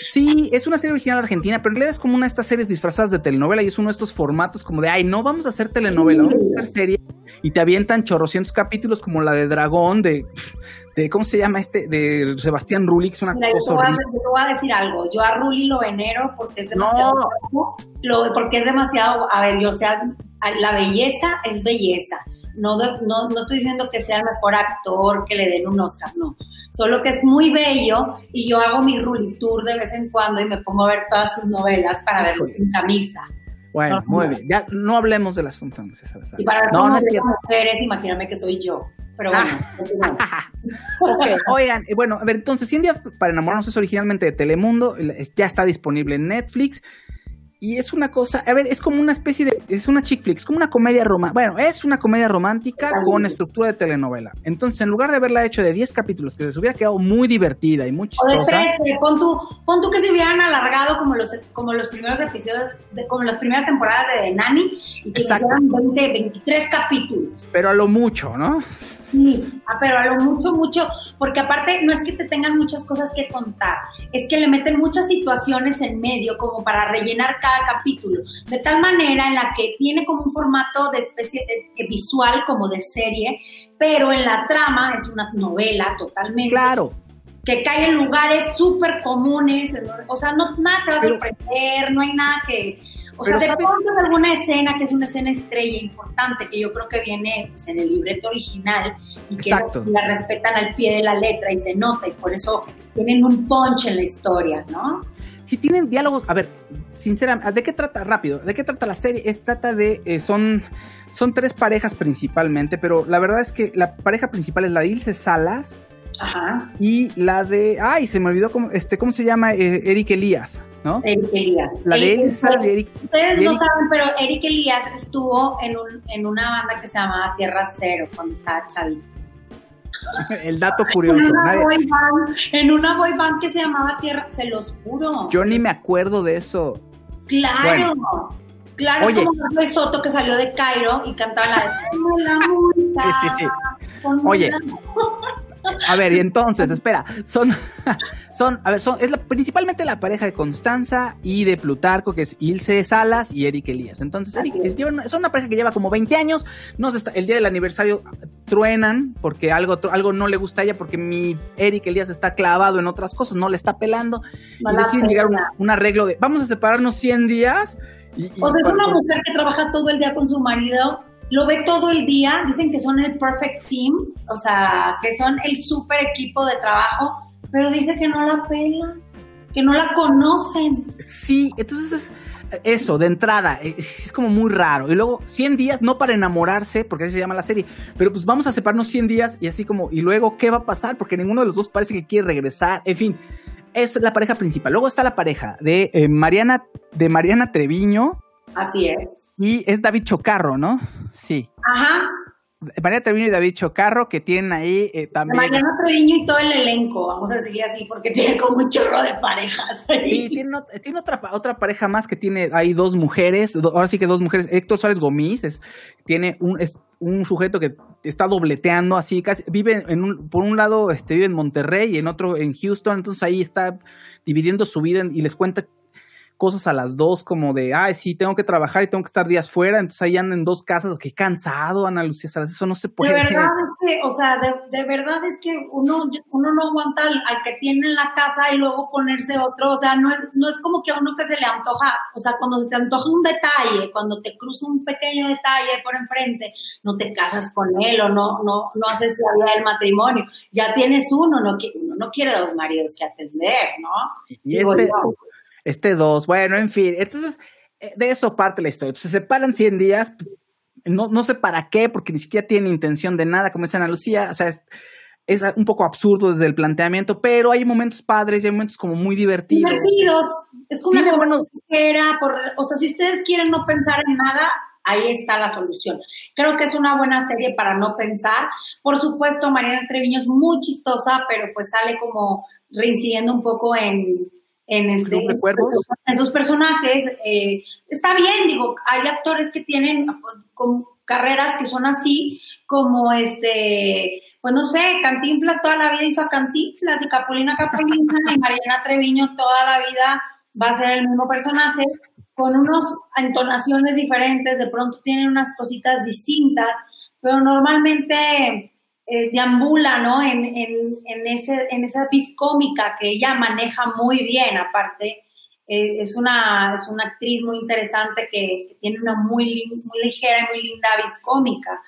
A: Sí, es una serie original argentina, pero en realidad es como una de estas series disfrazadas de telenovela y es uno de estos formatos como de, ay, no vamos a hacer telenovela, vamos a hacer serie y te avientan chorrocientos capítulos como la de Dragón, de, de ¿cómo se llama este? De Sebastián Rulli, que es una cosa
E: yo te voy a decir algo, yo a Rulli lo venero porque es demasiado, lo, porque es demasiado, a ver, yo o sea, la belleza es belleza, no, no, no estoy diciendo que sea el mejor actor, que le den un Oscar, no solo que es muy bello y yo hago mi Rulli Tour de vez en cuando y me pongo a ver todas sus novelas para verlos sin camisa.
A: Bueno, muy bien. Ya no hablemos de las fontanas.
E: Y para no, no es que... mujeres, imagíname que soy yo. Pero bueno,
A: ok, oigan, eh, bueno, a ver, entonces, 100 días para enamorarnos es originalmente de Telemundo, ya está disponible en Netflix. Y es una cosa, a ver, es como una especie de, es una chick flick, es como una comedia romántica, bueno, es una comedia romántica con estructura de telenovela. Entonces, en lugar de haberla hecho de 10 capítulos, que se hubiera quedado muy divertida y muy chistosa.
E: O de 13, pon tú, pon tú que se hubieran alargado como los, como los primeros episodios, de, como las primeras temporadas de The Nanny, y que hicieran 20, 23 capítulos.
A: Pero a lo mucho, ¿no?
E: Sí, ah, pero a lo mucho, mucho, porque aparte no es que te tengan muchas cosas que contar, es que le meten muchas situaciones en medio como para rellenar cada capítulo, de tal manera en la que tiene como un formato de especie de, visual como de serie, pero en la trama es una novela totalmente.
A: Claro.
E: Que cae en lugares súper comunes, o sea, no, nada te va a sorprender, no hay nada que o sea, de pronto alguna escena que es una escena estrella importante que yo creo que viene pues, en el libreto original y que la respetan al pie de la letra y se nota y por eso tienen un punch en la historia, ¿no?
A: Si tienen diálogos, a ver, sinceramente, ¿de qué trata? Rápido, ¿de qué trata la serie? Es trata de, eh, son, son tres parejas principalmente, pero la verdad es que la pareja principal es la de Ilse Salas,
E: Ajá.
A: Y la de, ay, se me olvidó cómo, este, ¿cómo se llama? Eh, Eric Elías, ¿no?
E: Eric Elías.
A: La de
E: Eric,
A: Eric.
E: Ustedes no saben, pero Eric Elías estuvo en, un, en una banda que se llamaba Tierra Cero cuando estaba chavito.
A: El dato curioso.
E: En una, boy band, en una boy band que se llamaba Tierra, se los juro.
A: Yo ni me acuerdo de eso.
E: Claro. Claro, Oye. como Luis Soto que salió de Cairo y cantaba la de
A: Sí, sí, sí. Oye, A ver, y entonces, espera, son, son, a ver, son, es la, principalmente la pareja de Constanza y de Plutarco, que es Ilse Salas y Eric Elías. Entonces, Eric, es, llevan- son una pareja que lleva como 20 años, no se está, el día del aniversario truenan porque algo, algo no le gusta a ella, porque mi Eric Elías está clavado en otras cosas, no le está pelando,
E: No
A: y deciden llegar a un,
E: pela.
A: un arreglo de, vamos a separarnos 100 días. Y, y-
E: O sea, es una mujer que trabaja todo el día con su marido, lo ve todo el día, dicen que son el perfect team, o sea, que son el super equipo de trabajo, pero dice que no la pelan, que no la conocen.
A: Sí, entonces es eso, de entrada, es, es como muy raro. Y luego 100 días, no para enamorarse, porque así se llama la serie, pero pues vamos a separarnos 100 días y así como, y luego, ¿qué va a pasar? Porque ninguno de los dos parece que quiere regresar, en fin. Es la pareja principal. Luego está la pareja de eh, Mariana, de Mariana Treviño
E: Así es.
A: y es David Chocarro, ¿no? Sí.
E: Ajá,
A: Mariana Treviño y David Chocarro que tienen ahí eh, también.
E: Mariana Treviño y todo el elenco, vamos a decirle así, porque tiene como un chorro de parejas. ahí.
A: Sí, tiene, tiene otra, otra pareja más que tiene, hay dos mujeres, do- ahora sí que dos mujeres, Héctor Suárez Gomis, es, tiene un, es un sujeto que está dobleteando así, casi, vive en un, por un lado este, vive en Monterrey y en otro en Houston, entonces ahí está dividiendo su vida en- y les cuenta cosas a las dos como de, ay, sí, tengo que trabajar y tengo que estar días fuera, entonces ahí andan en dos casas, qué cansado, Ana Lucía Salas, eso no se
E: De
A: puede.
E: verdad es que, o sea, de, de verdad es que uno, uno no aguanta al, al que tiene en la casa y luego ponerse otro, o sea, no es, no es como que a uno que se le antoja, o sea, cuando se te antoja un detalle, cuando te cruza un pequeño detalle por enfrente, no te casas con él o no, no, no haces la vida del matrimonio, ya tienes uno, no, uno no quiere dos maridos que atender, ¿no?
A: Y
E: Digo
A: este,
E: yo.
A: Este dos, bueno, en fin, entonces eh, de eso parte la historia. Entonces, se separan 100 días, no, no sé para qué, porque ni siquiera tienen intención de nada, como dice Ana Lucía, o sea, es, es un poco absurdo desde el planteamiento, pero hay momentos padres y hay momentos como muy divertidos.
E: Divertidos, es como una
A: buenos-
E: por, o sea, si ustedes quieren no pensar en nada, ahí está la solución. Creo que es una buena serie para no pensar. Por supuesto, Mariana Treviño es muy chistosa, pero pues sale como reincidiendo un poco en, en, este, en sus personajes. Eh, está bien, digo, hay actores que tienen pues, con carreras que son así, como este, pues no sé, Cantinflas toda la vida hizo a Cantinflas y Capulina Capulina y Mariana Treviño toda la vida va a ser el mismo personaje con unas entonaciones diferentes, de pronto tienen unas cositas distintas, pero normalmente eh, deambula, ¿no? En, en, en, ese, en esa vis cómica que ella maneja muy bien, aparte. Eh, es, una, es una actriz muy interesante que, que tiene una muy, muy ligera y muy linda vis cómica.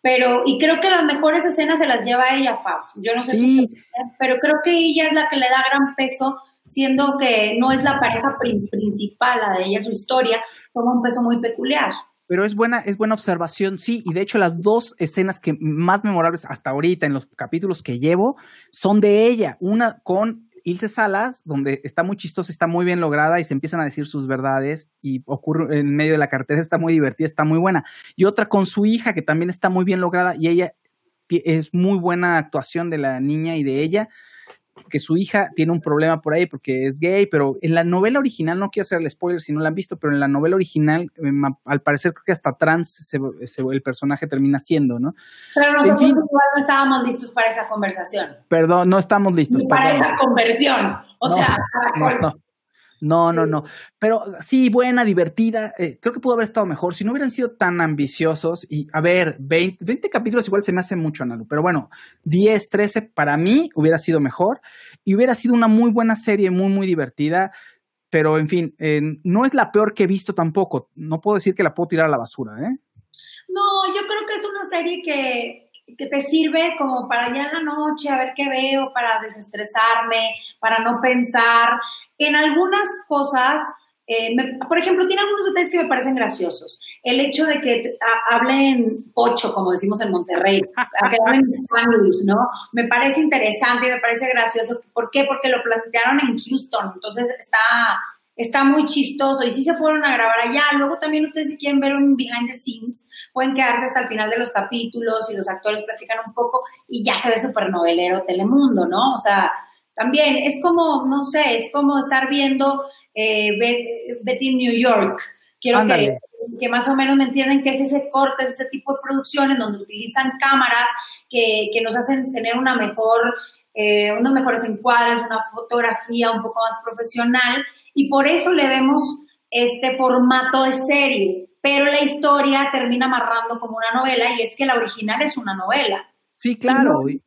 E: Pero, y creo que las mejores escenas se las lleva ella, Fab. Yo no sé
A: Sí.
E: si pero creo que ella es la que le da gran peso, siendo que no es la pareja pri- principal, la de ella, su historia, toma un peso muy peculiar.
A: Pero es buena, es buena observación, sí. Y de hecho, las dos escenas que más memorables hasta ahorita en los capítulos que llevo son de ella. Una con Ilse Salas, donde está muy chistosa, está muy bien lograda y se empiezan a decir sus verdades y ocurre en medio de la cartera, está muy divertida, está muy buena. Y otra con su hija, que también está muy bien lograda y ella es muy buena actuación de la niña y de ella que su hija tiene un problema por ahí porque es gay, pero en la novela original, no quiero hacer el spoiler si no la han visto, pero en la novela original, eh, al parecer creo que hasta trans se- se- el personaje termina siendo, ¿no?
E: Pero nosotros
A: fin.
E: igual no estábamos listos para esa conversación.
A: Perdón, no estamos listos.
E: Ni para
A: perdón.
E: esa conversión. O
A: No,
E: sea,
A: No, no. No, no, no. Pero sí, buena, divertida. eh, creo que pudo haber estado mejor. Si no hubieran sido tan ambiciosos y, a ver, 20, 20 capítulos igual se me hace mucho, Analu. Pero bueno, 10, 13 para mí hubiera sido mejor y hubiera sido una muy buena serie, muy, muy divertida. Pero, en fin, eh, no es la peor que he visto tampoco. No puedo decir que la puedo tirar a la basura, ¿eh?
E: No, yo creo que es una serie que, que te sirve como para ya en la noche a ver qué veo, para desestresarme, para no pensar. En algunas cosas, eh, me- por ejemplo, tiene algunos detalles que me parecen graciosos. El hecho de que a- hablen ocho, como decimos en Monterrey, a que hablen Spanglish, ¿no? Me parece interesante y me parece gracioso. ¿Por qué? Porque lo plantearon en Houston, entonces está está muy chistoso y sí se fueron a grabar allá. Luego también ustedes si quieren ver un behind the scenes, pueden quedarse hasta el final de los capítulos y los actores platican un poco y ya se ve súper novelero Telemundo, ¿no? O sea, también es como, no sé, es como estar viendo eh, Bet- Betty New York. Quiero que, que más o menos me entienden qué es ese corte, es ese tipo de producción en donde utilizan cámaras que, que nos hacen tener una mejor, eh, unos mejores encuadres, una fotografía un poco más profesional y por eso le vemos este formato de serie, pero la historia termina amarrando como una novela y es que la original es una novela.
A: Sí, claro.
E: Y,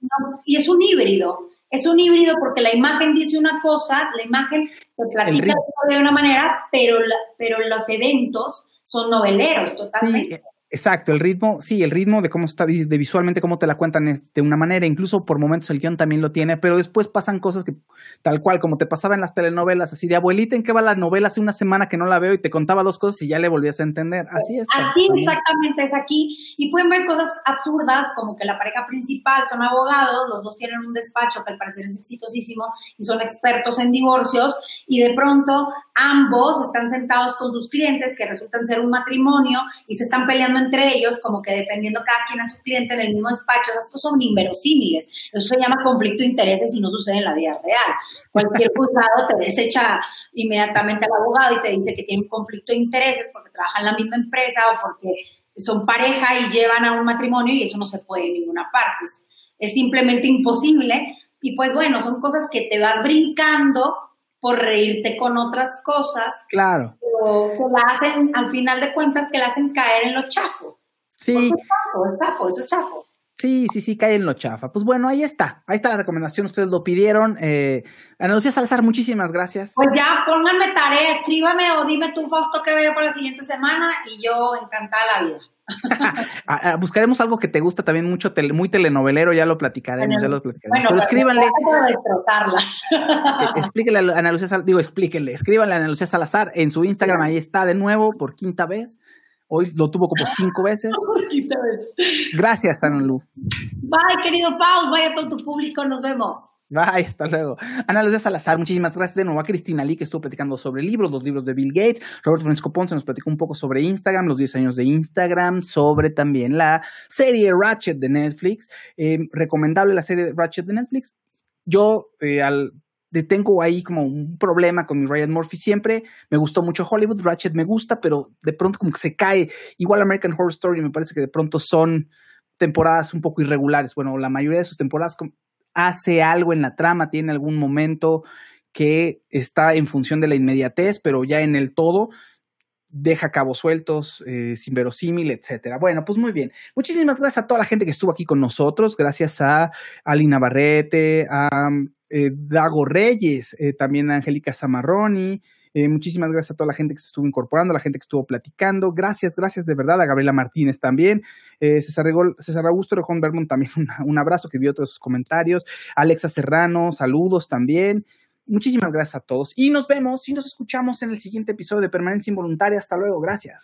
E: y es un híbrido. Es un híbrido porque la imagen dice una cosa, la imagen te platica de una manera, pero, la, pero los eventos son noveleros totalmente.
A: Sí, Exacto, el ritmo, sí, el ritmo de cómo está, de visualmente cómo te la cuentan es de una manera, incluso por momentos el guion también lo tiene, pero después pasan cosas que, tal cual, como te pasaba en las telenovelas, así de abuelita, ¿en qué va la novela? Hace una semana que no la veo y te contaba dos cosas y ya le volvías a entender. Así es.
E: Así exactamente es aquí. Y pueden ver cosas absurdas, como que la pareja principal son abogados, los dos tienen un despacho que al parecer es exitosísimo y son expertos en divorcios, y de pronto ambos están sentados con sus clientes que resultan ser un matrimonio y se están peleando entre ellos, como que defendiendo cada quien a su cliente en el mismo despacho, esas cosas son inverosímiles. Eso se llama conflicto de intereses y no sucede en la vida real. Cualquier juzgado te desecha inmediatamente al abogado y te dice que tiene un conflicto de intereses porque trabaja en la misma empresa o porque son pareja y llevan a un matrimonio y eso no se puede en ninguna parte. Es simplemente imposible. Y pues bueno, son cosas que te vas brincando por reírte con otras cosas.
A: Claro.
E: Que la hacen, al final de cuentas, que la hacen caer en lo chafo.
A: Sí.
E: Es chafo, es chafo, eso es chafo.
A: Sí, sí, sí, cae en lo chafa. Pues bueno, ahí está. Ahí está la recomendación. Ustedes lo pidieron. Eh, Ana Lucía Salazar, muchísimas gracias.
E: Pues ya, pónganme tarea, escríbame o dime tú, Fausto, qué veo para la siguiente semana y yo encantada la vida.
A: Ah, buscaremos algo que te gusta también mucho, tele, muy telenovelero, ya lo platicaremos, ya lo platicaremos. Bueno, pero escríbanle.
E: destrozarlas.
A: explíquele a Ana Lucía Salazar, digo, explíquenle, escríbanle a Ana Lucía Salazar en su Instagram, ahí está de nuevo por quinta vez. Hoy lo tuvo como cinco veces. Gracias, Ana Lu.
E: Bye, querido Faust, vaya todo tu público, nos vemos.
A: Bye, hasta luego. Ana Lucía Salazar, muchísimas gracias de nuevo a Cristina Lee, que estuvo platicando sobre libros, los libros de Bill Gates. Roberto Francisco Ponce nos platicó un poco sobre Instagram, los 10 años de Instagram, sobre también la serie Ratchet de Netflix. Eh, recomendable la serie Ratchet de Netflix. Yo, eh, tengo ahí como un problema con mi Ryan Murphy siempre. Me gustó mucho Hollywood, Ratchet me gusta, pero de pronto como que se cae. Igual American Horror Story me parece que de pronto son temporadas un poco irregulares. Bueno, la mayoría de sus temporadas hace algo en la trama, tiene algún momento que está en función de la inmediatez, pero ya en el todo deja cabos sueltos, eh, sin verosímil, etcétera. Bueno, pues muy bien. Muchísimas gracias a toda la gente que estuvo aquí con nosotros. Gracias a Alina Barrete, a eh, Dago Reyes, eh, también a Angélica Zamarroni. Eh, muchísimas gracias a toda la gente que se estuvo incorporando, a la gente que estuvo platicando. Gracias, gracias de verdad a Gabriela Martínez también. Eh, César, César, Augusto Rejón Bermond también un abrazo que vio todos sus comentarios. Alexa Serrano, saludos también. Muchísimas gracias a todos y nos vemos y nos escuchamos en el siguiente episodio de Permanencia Involuntaria. Hasta luego, gracias.